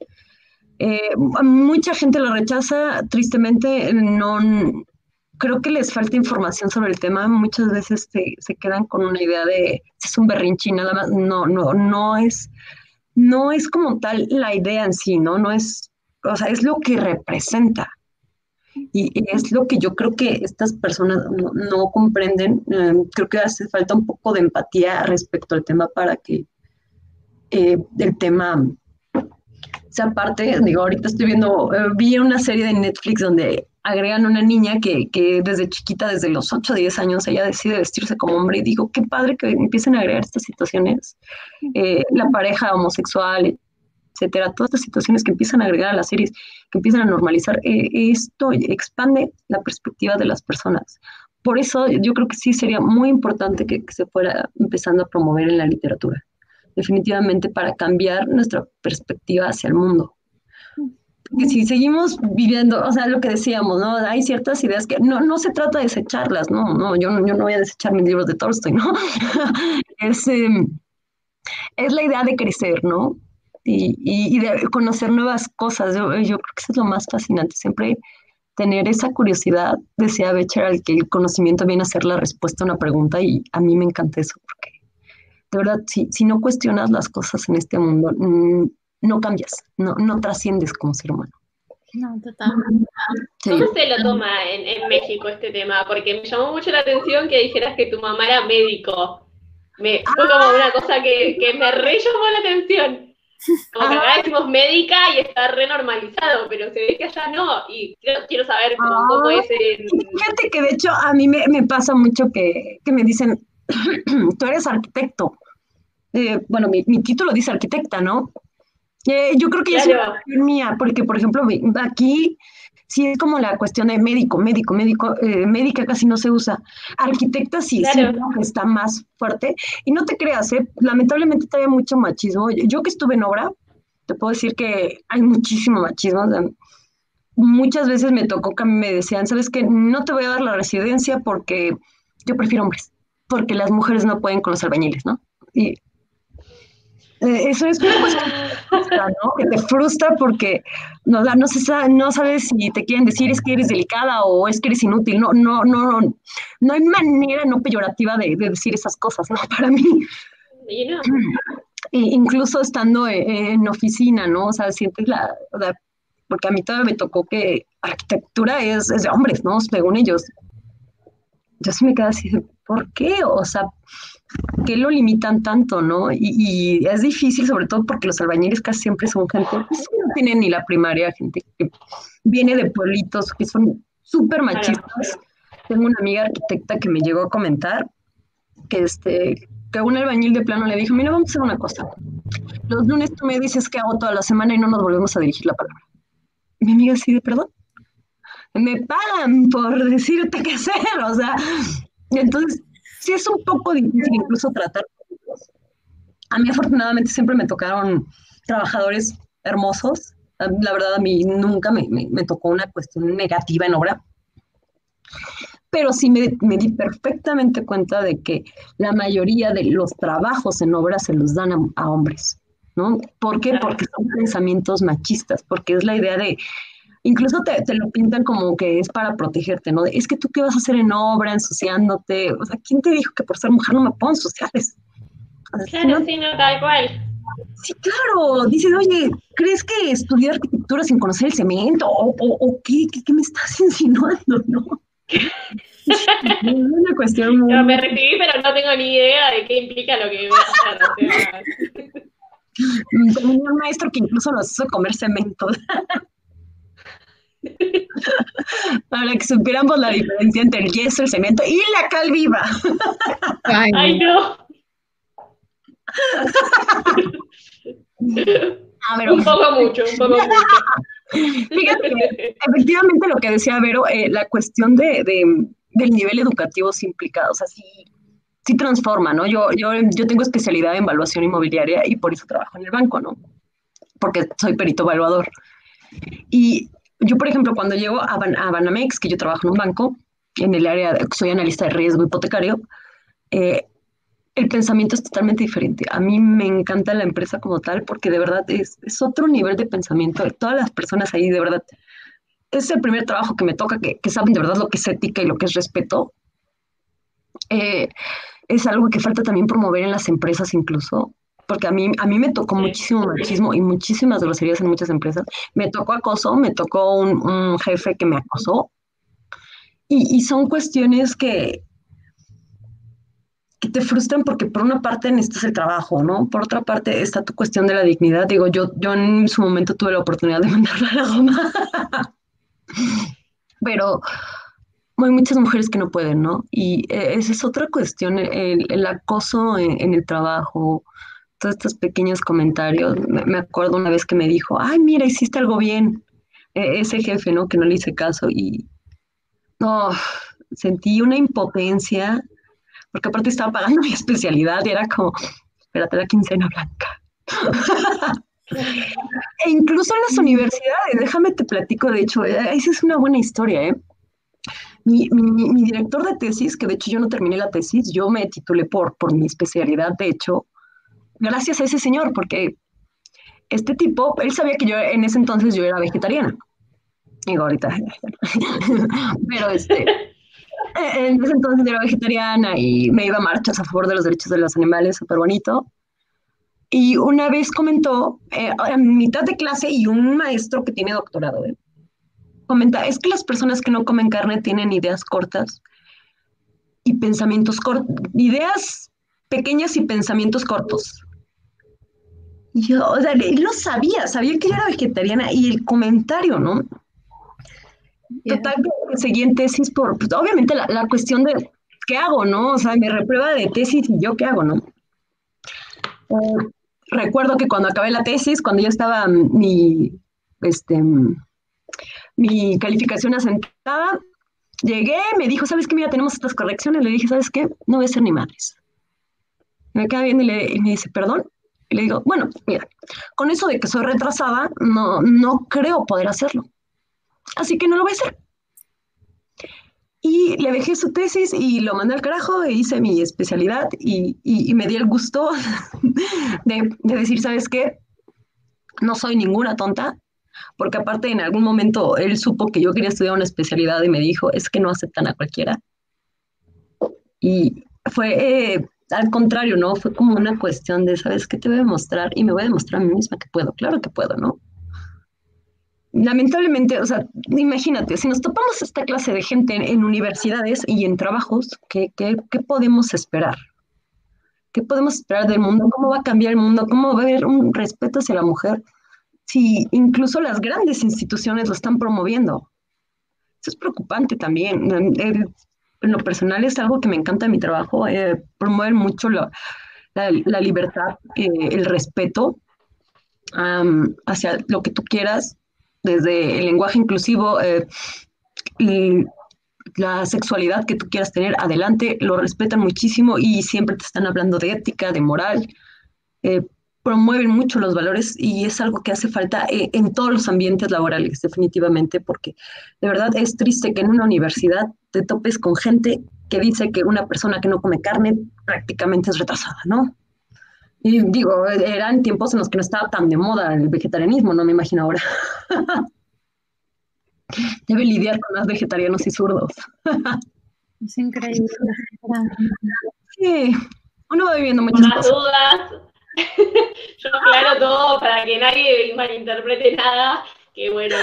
Eh, mucha gente lo rechaza, tristemente, no, creo que les falta información sobre el tema. Muchas veces se, quedan con una idea de es un berrinchín, nada más. No, no, no es, no es como tal la idea en sí, ¿no? No es, o sea, es lo que representa. Y, es lo que yo creo que estas personas no, comprenden. Eh, creo que hace falta un poco de empatía respecto al tema para que eh, el tema sea parte. Digo, ahorita estoy viendo, eh, vi una serie de Netflix donde agregan una niña que, que, desde chiquita, desde los 8 o 10 años, ella decide vestirse como hombre y digo, qué padre que empiecen a agregar estas situaciones, eh, la pareja homosexual, etcétera, todas estas situaciones que empiezan a agregar a las series, que empiezan a normalizar, eh, esto expande la perspectiva de las personas. Por eso yo creo que sí sería muy importante que, que se fuera empezando a promover en la literatura, definitivamente para cambiar nuestra perspectiva hacia el mundo que si seguimos viviendo, o sea, lo que decíamos, ¿no? Hay ciertas ideas que no, no se trata de desecharlas, no, no, yo, yo no voy a desechar mis libros de Tolstoy, ¿no? es, em, es la idea de crecer, ¿no? Y, y, de conocer nuevas cosas. Yo, yo, creo que eso es lo más fascinante, siempre tener esa curiosidad. Decía Becher al que el conocimiento viene a ser la respuesta a una pregunta y a mí me encanta eso porque de verdad, si, si no cuestionas las cosas en este mundo, mm, no cambias, no, no trasciendes como ser humano. No, total. ¿Cómo se lo toma en, México este tema? Porque me llamó mucho la atención que dijeras que tu mamá era médico. Me, fue como una cosa que, me re llamó la atención. Como que ahora decimos médica y está renormalizado, pero se ve que allá no. Y quiero, saber cómo, es el... Fíjate que de hecho a mí me, pasa mucho que, me dicen, tú eres arquitecto. Eh, bueno, mi, mi título dice arquitecta, ¿no? Eh, yo creo que ya es una mía, porque por ejemplo, aquí sí es como la cuestión de médico, médico, médico, eh, médica casi no se usa. Arquitecta sí, sí está más fuerte. Y no te creas, ¿eh? lamentablemente todavía mucho machismo. Yo que estuve en obra, te puedo decir que hay muchísimo machismo. muchas veces me tocó que me decían, ¿sabes qué? No te voy a dar la residencia porque yo prefiero hombres, porque las mujeres no pueden con los albañiles, ¿no? Y eso es una cosa que te frustra porque no, no, no sabes si te quieren decir es que eres delicada o es que eres inútil. No, no, no, no hay manera no peyorativa de, decir esas cosas, ¿no? Para mí. incluso estando en, oficina, ¿no? O sea, sientes la, porque a mí todavía me tocó que arquitectura es, es de hombres, ¿no? Según ellos. Yo sí me quedo así, ¿por qué? O sea, qué lo limitan tanto, no? Y, es difícil, sobre todo porque los albañiles casi siempre son gente que no tienen ni la primaria, gente que viene de pueblitos que son súper machistas. Tengo una amiga arquitecta que me llegó a comentar que este que un albañil de plano le dijo, mira, vamos a hacer una cosa. Los lunes tú me dices que hago toda la semana y no nos volvemos a dirigir la palabra. mi amiga sí de perdón. Me pagan por decirte qué hacer, o sea, entonces sí es un poco difícil incluso tratar. A mí afortunadamente siempre me tocaron trabajadores hermosos. La verdad a mí nunca me, tocó una cuestión negativa en obra. Pero sí me, di perfectamente cuenta de que la mayoría de los trabajos en obra se los dan a, a hombres. ¿no? ¿Por qué? Porque son pensamientos machistas, porque es la idea de incluso te, te, lo pintan como que es para protegerte, ¿no? es que tú qué vas a hacer en obra, ensuciándote. O sea, ¿quién te dijo que por ser mujer no me puedo ensuciar? claro, sí, no, tal cual. Sí, claro. Dices, oye, ¿crees que estudiar arquitectura sin conocer el cemento? ¿O, o, qué, qué, me estás insinuando, no? es una cuestión muy... No, me recibí, pero no tengo ni idea de qué implica lo que voy a hacer. Tenía un maestro que incluso nos hizo comer cemento. Para que supiéramos la diferencia entre el yeso, el cemento y la cal viva. Ay, no. un poco mucho, un poco mucho. Fíjate, efectivamente lo que decía Vero, eh, la cuestión de, del nivel educativo se implica, o sea, sí, sí transforma, ¿no? Yo, yo, yo tengo especialidad en evaluación inmobiliaria y por eso trabajo en el banco, ¿no? Porque soy perito evaluador. Y yo, por ejemplo, cuando llego a, Banamex, que yo trabajo en un banco, en el área, de, soy analista de riesgo hipotecario, eh, el pensamiento es totalmente diferente. A mí me encanta la empresa como tal porque de verdad es, es otro nivel de pensamiento. Todas las personas ahí, de verdad, es el primer trabajo que me toca, que, que saben de verdad lo que es ética y lo que es respeto. Eh, es algo que falta también promover en las empresas incluso porque a mí, a mí me tocó muchísimo machismo y muchísimas groserías en muchas empresas. Me tocó acoso, me tocó un, jefe que me acosó. Y, son cuestiones que, que te frustran porque por una parte necesitas el trabajo, ¿no? Por otra parte está tu cuestión de la dignidad. Digo, yo, yo en su momento tuve la oportunidad de mandarla a la goma. Pero hay muchas mujeres que no pueden, ¿no? Y eh, esa es otra cuestión, el, acoso en, el trabajo, todos estos pequeños comentarios. Me, acuerdo una vez que me dijo, ay, mira, hiciste algo bien. E, ese jefe, ¿no? Que no le hice caso y no, sentí una impotencia, porque aparte estaba pagando mi especialidad y era como, espérate la quincena blanca. e incluso en las universidades, déjame te platico, de hecho, eh, esa es una buena historia, ¿eh? Mi, mi, director de tesis, que de hecho yo no terminé la tesis, yo me titulé por, por mi especialidad, de hecho, gracias a ese señor, porque este tipo, él sabía que yo en ese entonces yo era vegetariana. Digo, ahorita, pero este, en ese entonces era vegetariana y me iba a marchas a favor de los derechos de los animales, súper bonito. Y una vez comentó, eh, en mitad de clase, y un maestro que tiene doctorado, ¿eh? comenta, es que las personas que no comen carne tienen ideas cortas y pensamientos cortos, ideas pequeñas y pensamientos cortos. Yo, o sea, él lo sabía, sabía que yo era vegetariana y el comentario, ¿no? Total, seguí en tesis por, pues, obviamente la, la, cuestión de qué hago, ¿no? O sea, me reprueba de tesis y yo qué hago, ¿no? Eh, recuerdo que cuando acabé la tesis, cuando ya estaba mi, este, mi calificación asentada, llegué, me dijo, ¿sabes qué? Mira, tenemos estas correcciones. Le dije, ¿sabes qué? No voy a ser ni madres. Me queda bien y, le, me dice, ¿perdón? Y le digo, bueno, mira, con eso de que soy retrasada, no, no creo poder hacerlo. Así que no lo voy a hacer. Y le dejé su tesis y lo mandé al carajo e hice mi especialidad y, y, me di el gusto de, de, decir, ¿sabes qué? No soy ninguna tonta, porque aparte en algún momento él supo que yo quería estudiar una especialidad y me dijo, es que no aceptan a cualquiera. Y fue eh, al contrario, ¿no? Fue como una cuestión de, ¿sabes qué te voy a demostrar? Y me voy a demostrar a mí misma que puedo, claro que puedo, ¿no? lamentablemente, o sea, imagínate, si nos topamos esta clase de gente en, universidades y en trabajos, ¿qué, ¿qué, qué, podemos esperar? ¿Qué podemos esperar del mundo? ¿Cómo va a cambiar el mundo? ¿Cómo va a haber un respeto hacia la mujer? Si incluso las grandes instituciones lo están promoviendo. Eso es preocupante también. En lo personal es algo que me encanta en mi trabajo, eh, promover mucho la, libertad, eh, el respeto hacia lo que tú quieras, desde el lenguaje inclusivo, eh, la sexualidad que tú quieras tener, adelante, lo respetan muchísimo y siempre te están hablando de ética, de moral, eh, promueven mucho los valores y es algo que hace falta eh, en todos los ambientes laborales, definitivamente, porque de verdad es triste que en una universidad te topes con gente que dice que una persona que no come carne prácticamente es retrasada, ¿no? Y digo, eran tiempos en los que no estaba tan de moda el vegetarianismo, no me imagino ahora. Debe lidiar con más vegetarianos y zurdos. es increíble. Sí, uno va viviendo muchas más dudas. Yo aclaro todo para que nadie malinterprete nada. Que bueno,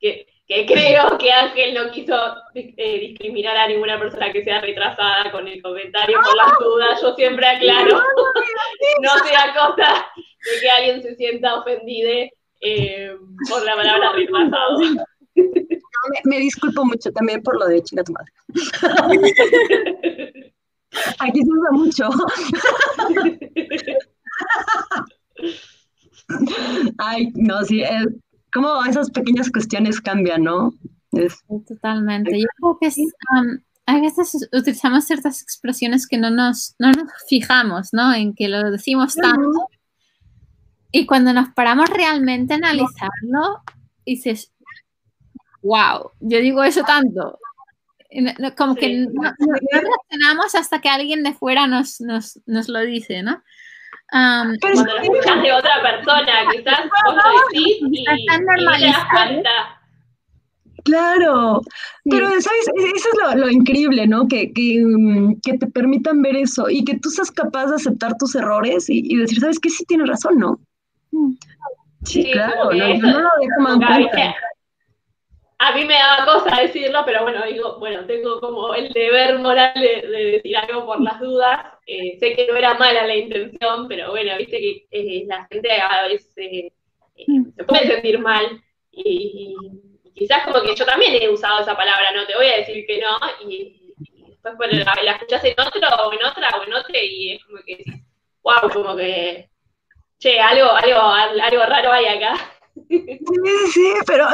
que que creo que Ángel no quiso eh, discriminar a ninguna persona que sea retrasada con el comentario por las dudas. Yo siempre aclaro, no sea cosa de que alguien se sienta ofendido eh, por la palabra retrasado. me, disculpo mucho también por lo de chinga tu madre. Aquí se usa mucho. Ay, no, sí, cómo esas pequeñas cuestiones cambian, ¿no? Totalmente. Yo creo que es, a veces utilizamos ciertas expresiones que no nos, no nos fijamos, ¿no? En que lo decimos tanto. Y cuando nos paramos realmente a analizarlo, dices, wow, yo digo eso tanto. Como que no, reaccionamos hasta que alguien de fuera nos, nos, nos lo dice, ¿no? Um, Cuando lo escuchas de otra persona, quizás vos lo decís y, y te das cuenta. Claro, pero sabes, eso es lo, increíble, ¿no? Que, mm, que, te permitan ver eso y que tú seas capaz de aceptar tus errores y, decir, ¿sabes qué? Sí tiene razón, ¿no? Mm. Sí, claro, no, no, lo dejo a mí me daba cosa decirlo, pero bueno, digo, bueno, tengo como el deber moral de, decir algo por las dudas. Eh, sé que no era mala la intención, pero bueno, viste que eh, la gente a veces eh, se puede sentir mal y, quizás como que yo también he usado esa palabra, no te voy a decir que no, y, después bueno, la, la, escuchas en otro o en otra o en otra y es como que, wow, como que, che, algo, algo, algo raro hay acá. Sí, sí, pero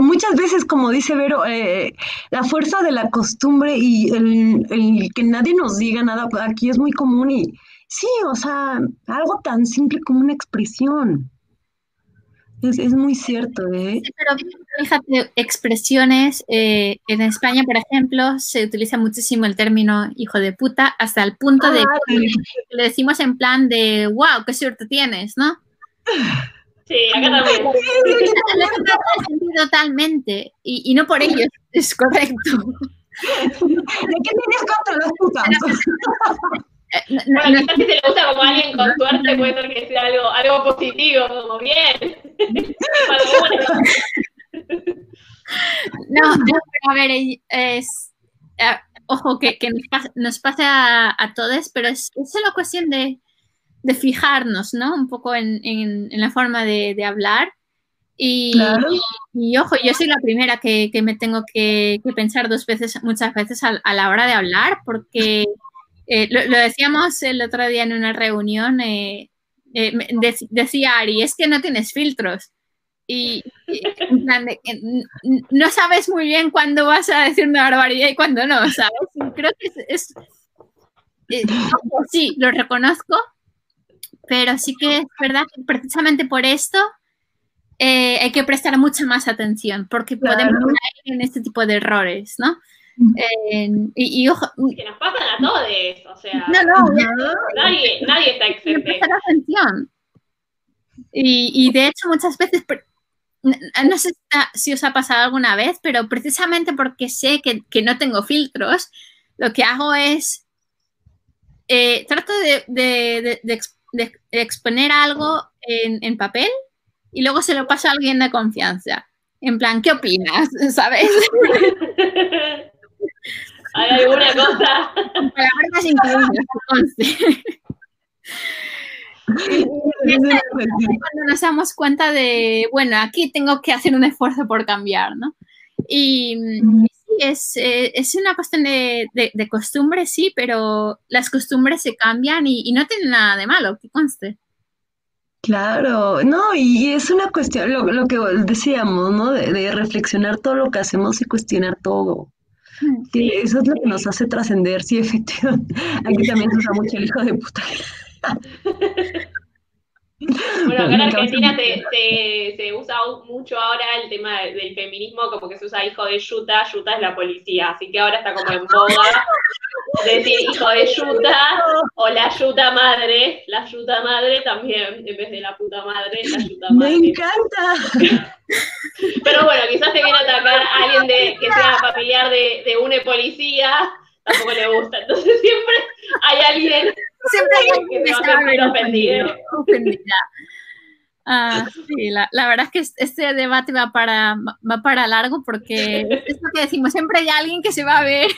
muchas veces, como dice Vero, eh, la fuerza de la costumbre y el, que nadie nos diga nada aquí es muy común y sí, o sea, algo tan simple como una expresión. Es, muy cierto, ¿eh? Sí, pero fíjate, expresiones, eh, en España, por ejemplo, se utiliza muchísimo el término hijo de puta hasta el punto de que le decimos en plan de, wow, qué suerte tienes, ¿no? Sí, acá también. Totalmente. Y, y no por ello es correcto. ¿De qué tienes contra las putas? No, bueno, quizás si se le gusta como alguien con suerte puede ser que sea algo, algo positivo, como bien. no, no, pero a ver, es, eh, ojo, que, que nos, pase, a, a todos, pero es, es solo cuestión de, de fijarnos, ¿no? Un poco en, la forma de, hablar. Y, y, ojo, yo soy la primera que, me tengo que, pensar dos veces, muchas veces a, la hora de hablar, porque eh, lo, decíamos el otro día en una reunión, eh, eh, decía Ari, es que no tienes filtros. Y, en de que no sabes muy bien cuándo vas a decir una barbaridad y cuándo no, ¿sabes? creo que es, eh, sí, lo reconozco, pero sí que es verdad que precisamente por esto eh, hay que prestar mucha más atención, porque podemos caer en este tipo de errores, ¿no? y, y, ojo, que nos pasan a todos, o sea, no, no, nadie, nadie está exento. atención. Y, y, de hecho muchas veces, no sé si os ha pasado alguna vez, pero precisamente porque sé que, que no tengo filtros, lo que hago es, eh, trato de, de, de, exponer algo en, en papel y luego se lo paso a alguien de confianza. En plan, ¿qué opinas? ¿Sabes? ¿Hay alguna cosa? Palabras increíbles, cuando nos damos cuenta de, bueno, aquí tengo que hacer un esfuerzo por cambiar, ¿no? Y, es, eh, es, una cuestión de, de, costumbre, sí, pero las costumbres se cambian y, no tienen nada de malo, que conste. Claro, no, y es una cuestión, lo, lo que decíamos, ¿no? De, de, reflexionar todo lo que hacemos y cuestionar todo. Sí, eso es lo que nos hace trascender, sí, efectivamente. Aquí también se usa mucho el hijo de puta. Bueno, acá en Argentina se, se, usa mucho ahora el tema del feminismo, como que se usa hijo de Yuta, Yuta es la policía, así que ahora está como en boga decir hijo de Yuta o la Yuta madre, la Yuta madre también, en vez de la puta madre, la Yuta madre. Me encanta. Pero bueno, quizás te viene a atacar a alguien de, que sea familiar de, de una policía, tampoco le gusta, entonces siempre hay alguien Siempre hay alguien que está ofendida. ofendida. Ah, sí, la, la, verdad es que este debate va para, va para largo porque es lo que decimos, siempre hay alguien que se va a ver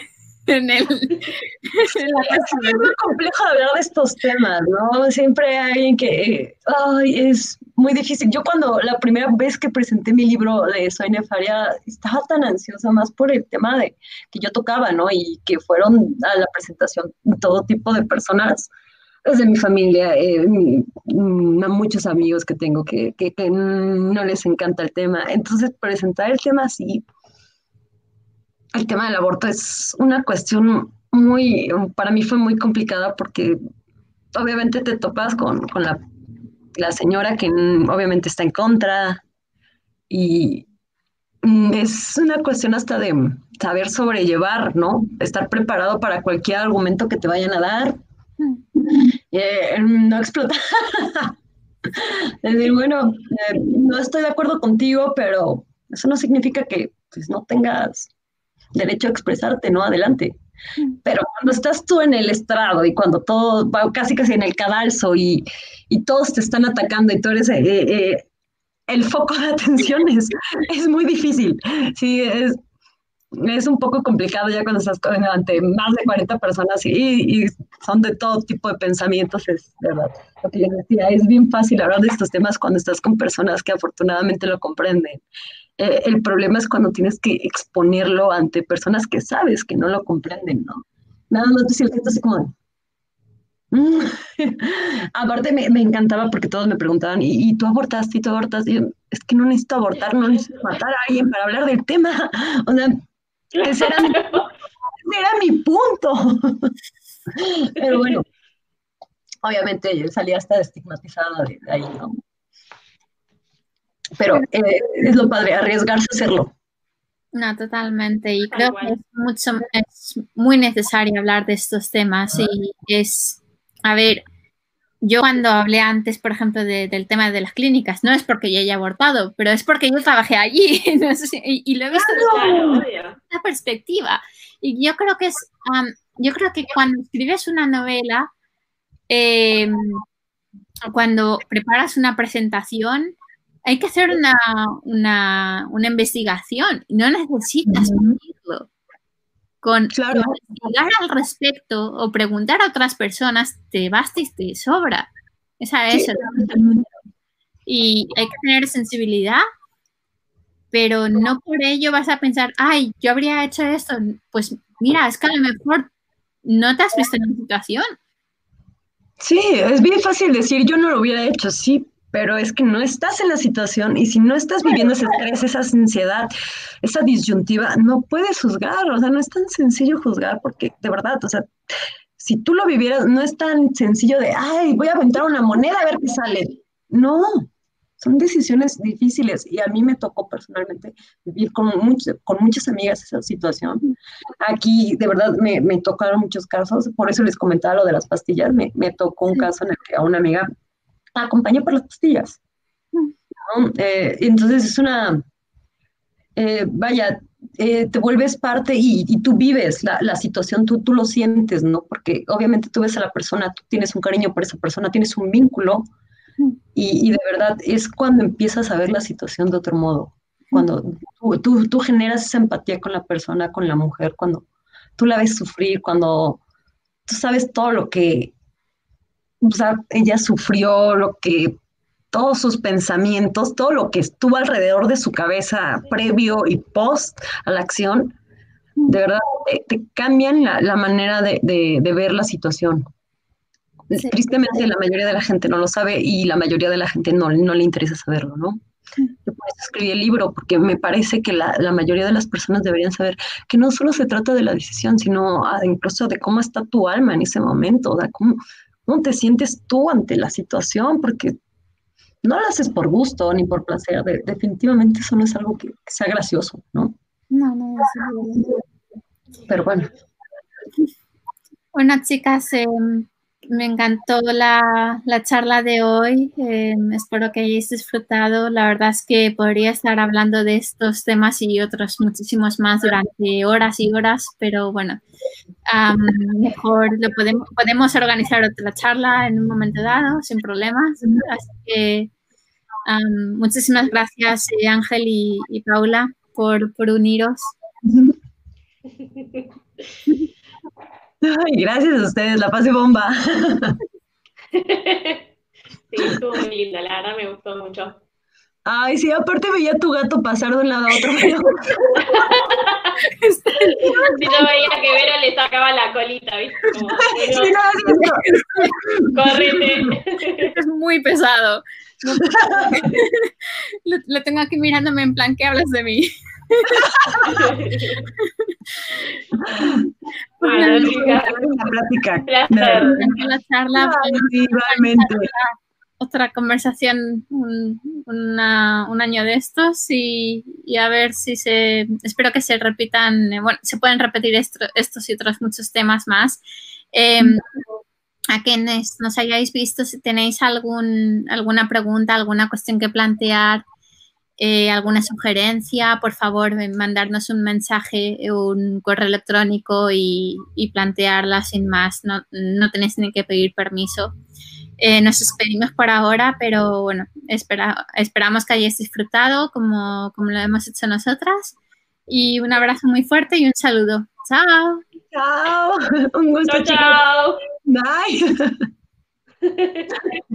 es muy complejo hablar de estos temas, ¿no? Siempre hay alguien que, ay, es muy difícil. Yo cuando la primera vez que presenté mi libro de Soy Nefaria, estaba tan ansiosa más por el tema de que yo tocaba, ¿no? Y que fueron a la presentación todo tipo de personas desde mi familia, eh, muchos amigos que tengo que, que, no les encanta el tema. Entonces, presentar el tema así, el tema del aborto es una cuestión muy, para mí fue muy complicada porque obviamente te topas con, con la, la, señora que obviamente está en contra y es una cuestión hasta de saber sobrellevar, ¿no? Estar preparado para cualquier argumento que te vayan a dar eh, no explota. es decir, bueno, eh, no estoy de acuerdo contigo, pero eso no significa que pues, no tengas derecho a expresarte, ¿no? Adelante. Pero cuando estás tú en el estrado y cuando todo va casi casi en el cadalso y, y todos te están atacando y tú eres eh, el foco de atención, es, es muy difícil. Sí, es, es un poco complicado ya cuando estás ante más de 40 personas y, son de todo tipo de pensamientos, es verdad. Lo que yo decía, es bien fácil hablar de estos temas cuando estás con personas que afortunadamente lo comprenden. Eh, el problema es cuando tienes que exponerlo ante personas que sabes que no lo comprenden, ¿no? Nada más decir que así como... Mm". Aparte me, me, encantaba porque todos me preguntaban, ¿y, tú abortaste? ¿Y tú abortaste? Y yo, es que no necesito abortar, no necesito matar a alguien para hablar del tema. O sea, ese era, mi, punto. Pero bueno, obviamente salía hasta estigmatizada de, ahí, ¿no? Pero eh, es lo padre, arriesgarse a hacerlo. No, totalmente. Y creo que es, mucho, es muy necesario hablar de estos temas y es, a ver, yo cuando hablé antes, por ejemplo, del tema de las clínicas, no es porque yo haya abortado, pero es porque yo trabajé allí y, lo he visto desde esa perspectiva. Y yo creo que es, yo creo que cuando escribes una novela, em, cuando preparas una presentación, hay que hacer una, una, una investigación. No necesitas decirlo con claro. hablar al respecto o preguntar a otras personas, te basta y te sobra. Esa es Y hay que tener sensibilidad, pero no por ello vas a pensar, ay, yo habría hecho esto. Pues mira, es que a lo mejor no te has visto en la situación. Sí, es bien fácil decir, yo no lo hubiera hecho, sí, pero es que no estás en la situación y si no estás viviendo ese estrés, esa ansiedad, esa disyuntiva, no puedes juzgar, o sea, no es tan sencillo juzgar porque de verdad, o sea, si tú lo vivieras, no es tan sencillo de, ay, voy a aventar una moneda a ver qué sale. No, son decisiones difíciles y a mí me tocó personalmente vivir con, con muchas amigas esa situación. Aquí de verdad me, me, tocaron muchos casos, por eso les comentaba lo de las pastillas, me, me tocó un caso en el que a una amiga la acompañé por las pastillas. Eh, entonces es una, eh, vaya, eh, te vuelves parte y, y tú vives la, la, situación, tú, tú lo sientes, ¿no? Porque obviamente tú ves a la persona, tú tienes un cariño por esa persona, tienes un vínculo y, y de verdad es cuando empiezas a ver la situación de otro modo, cuando tú, tú, tú, generas esa empatía con la persona, con la mujer, cuando tú la ves sufrir, cuando tú sabes todo lo que o sea, ella sufrió, lo que todos sus pensamientos, todo lo que estuvo alrededor de su cabeza previo y post a la acción, de verdad te, cambian la, manera de, ver la situación. Tristemente la mayoría de la gente no lo sabe y la mayoría de la gente no, no le interesa saberlo, ¿no? Yo por eso escribí el libro, porque me parece que la, la, mayoría de las personas deberían saber que no solo se trata de la decisión, sino ah, incluso de cómo está tu alma en ese momento, de cómo, cómo te sientes tú ante la situación, porque no lo haces por gusto ni por placer, definitivamente eso no es algo que, sea gracioso, ¿no? No, no, Pero bueno. Bueno, chicas, eh, me encantó la, la charla de hoy. Eh, espero que hayáis disfrutado. La verdad es que podría estar hablando de estos temas y otros muchísimos más durante horas y horas, pero bueno, mejor lo podemos, podemos organizar otra charla en un momento dado, sin problemas. Así que muchísimas gracias, eh, Ángel y, y, Paula, por, por uniros. Ay, gracias a ustedes, la pasé bomba. sí, estuvo muy linda, la verdad me gustó mucho. Ay, sí, aparte veía a tu gato pasar de un lado a otro. si no veía que Vera le sacaba la colita, ¿viste? Como, sí, no, Correte. Es muy pesado. lo, lo, tengo aquí mirándome en plan, ¿qué hablas de mí? Bueno, la plática. La charla. igualmente. Otra conversación un, una, un, año de estos y, y, a ver si se. Espero que se repitan. Bueno, se pueden repetir esto, estos y otros muchos temas más. Eh, a quienes nos hayáis visto, si tenéis algún, alguna pregunta, alguna cuestión que plantear, eh, alguna sugerencia, por favor, mandarnos un mensaje, un correo electrónico y, y plantearla sin más. No, no, tenéis ni que pedir permiso. Eh, nos despedimos por ahora, pero bueno, espera, esperamos que hayáis disfrutado como, como lo hemos hecho nosotras. Y un abrazo muy fuerte y un saludo. Chao. Chao. Un gusto. Chao. chao. Bye.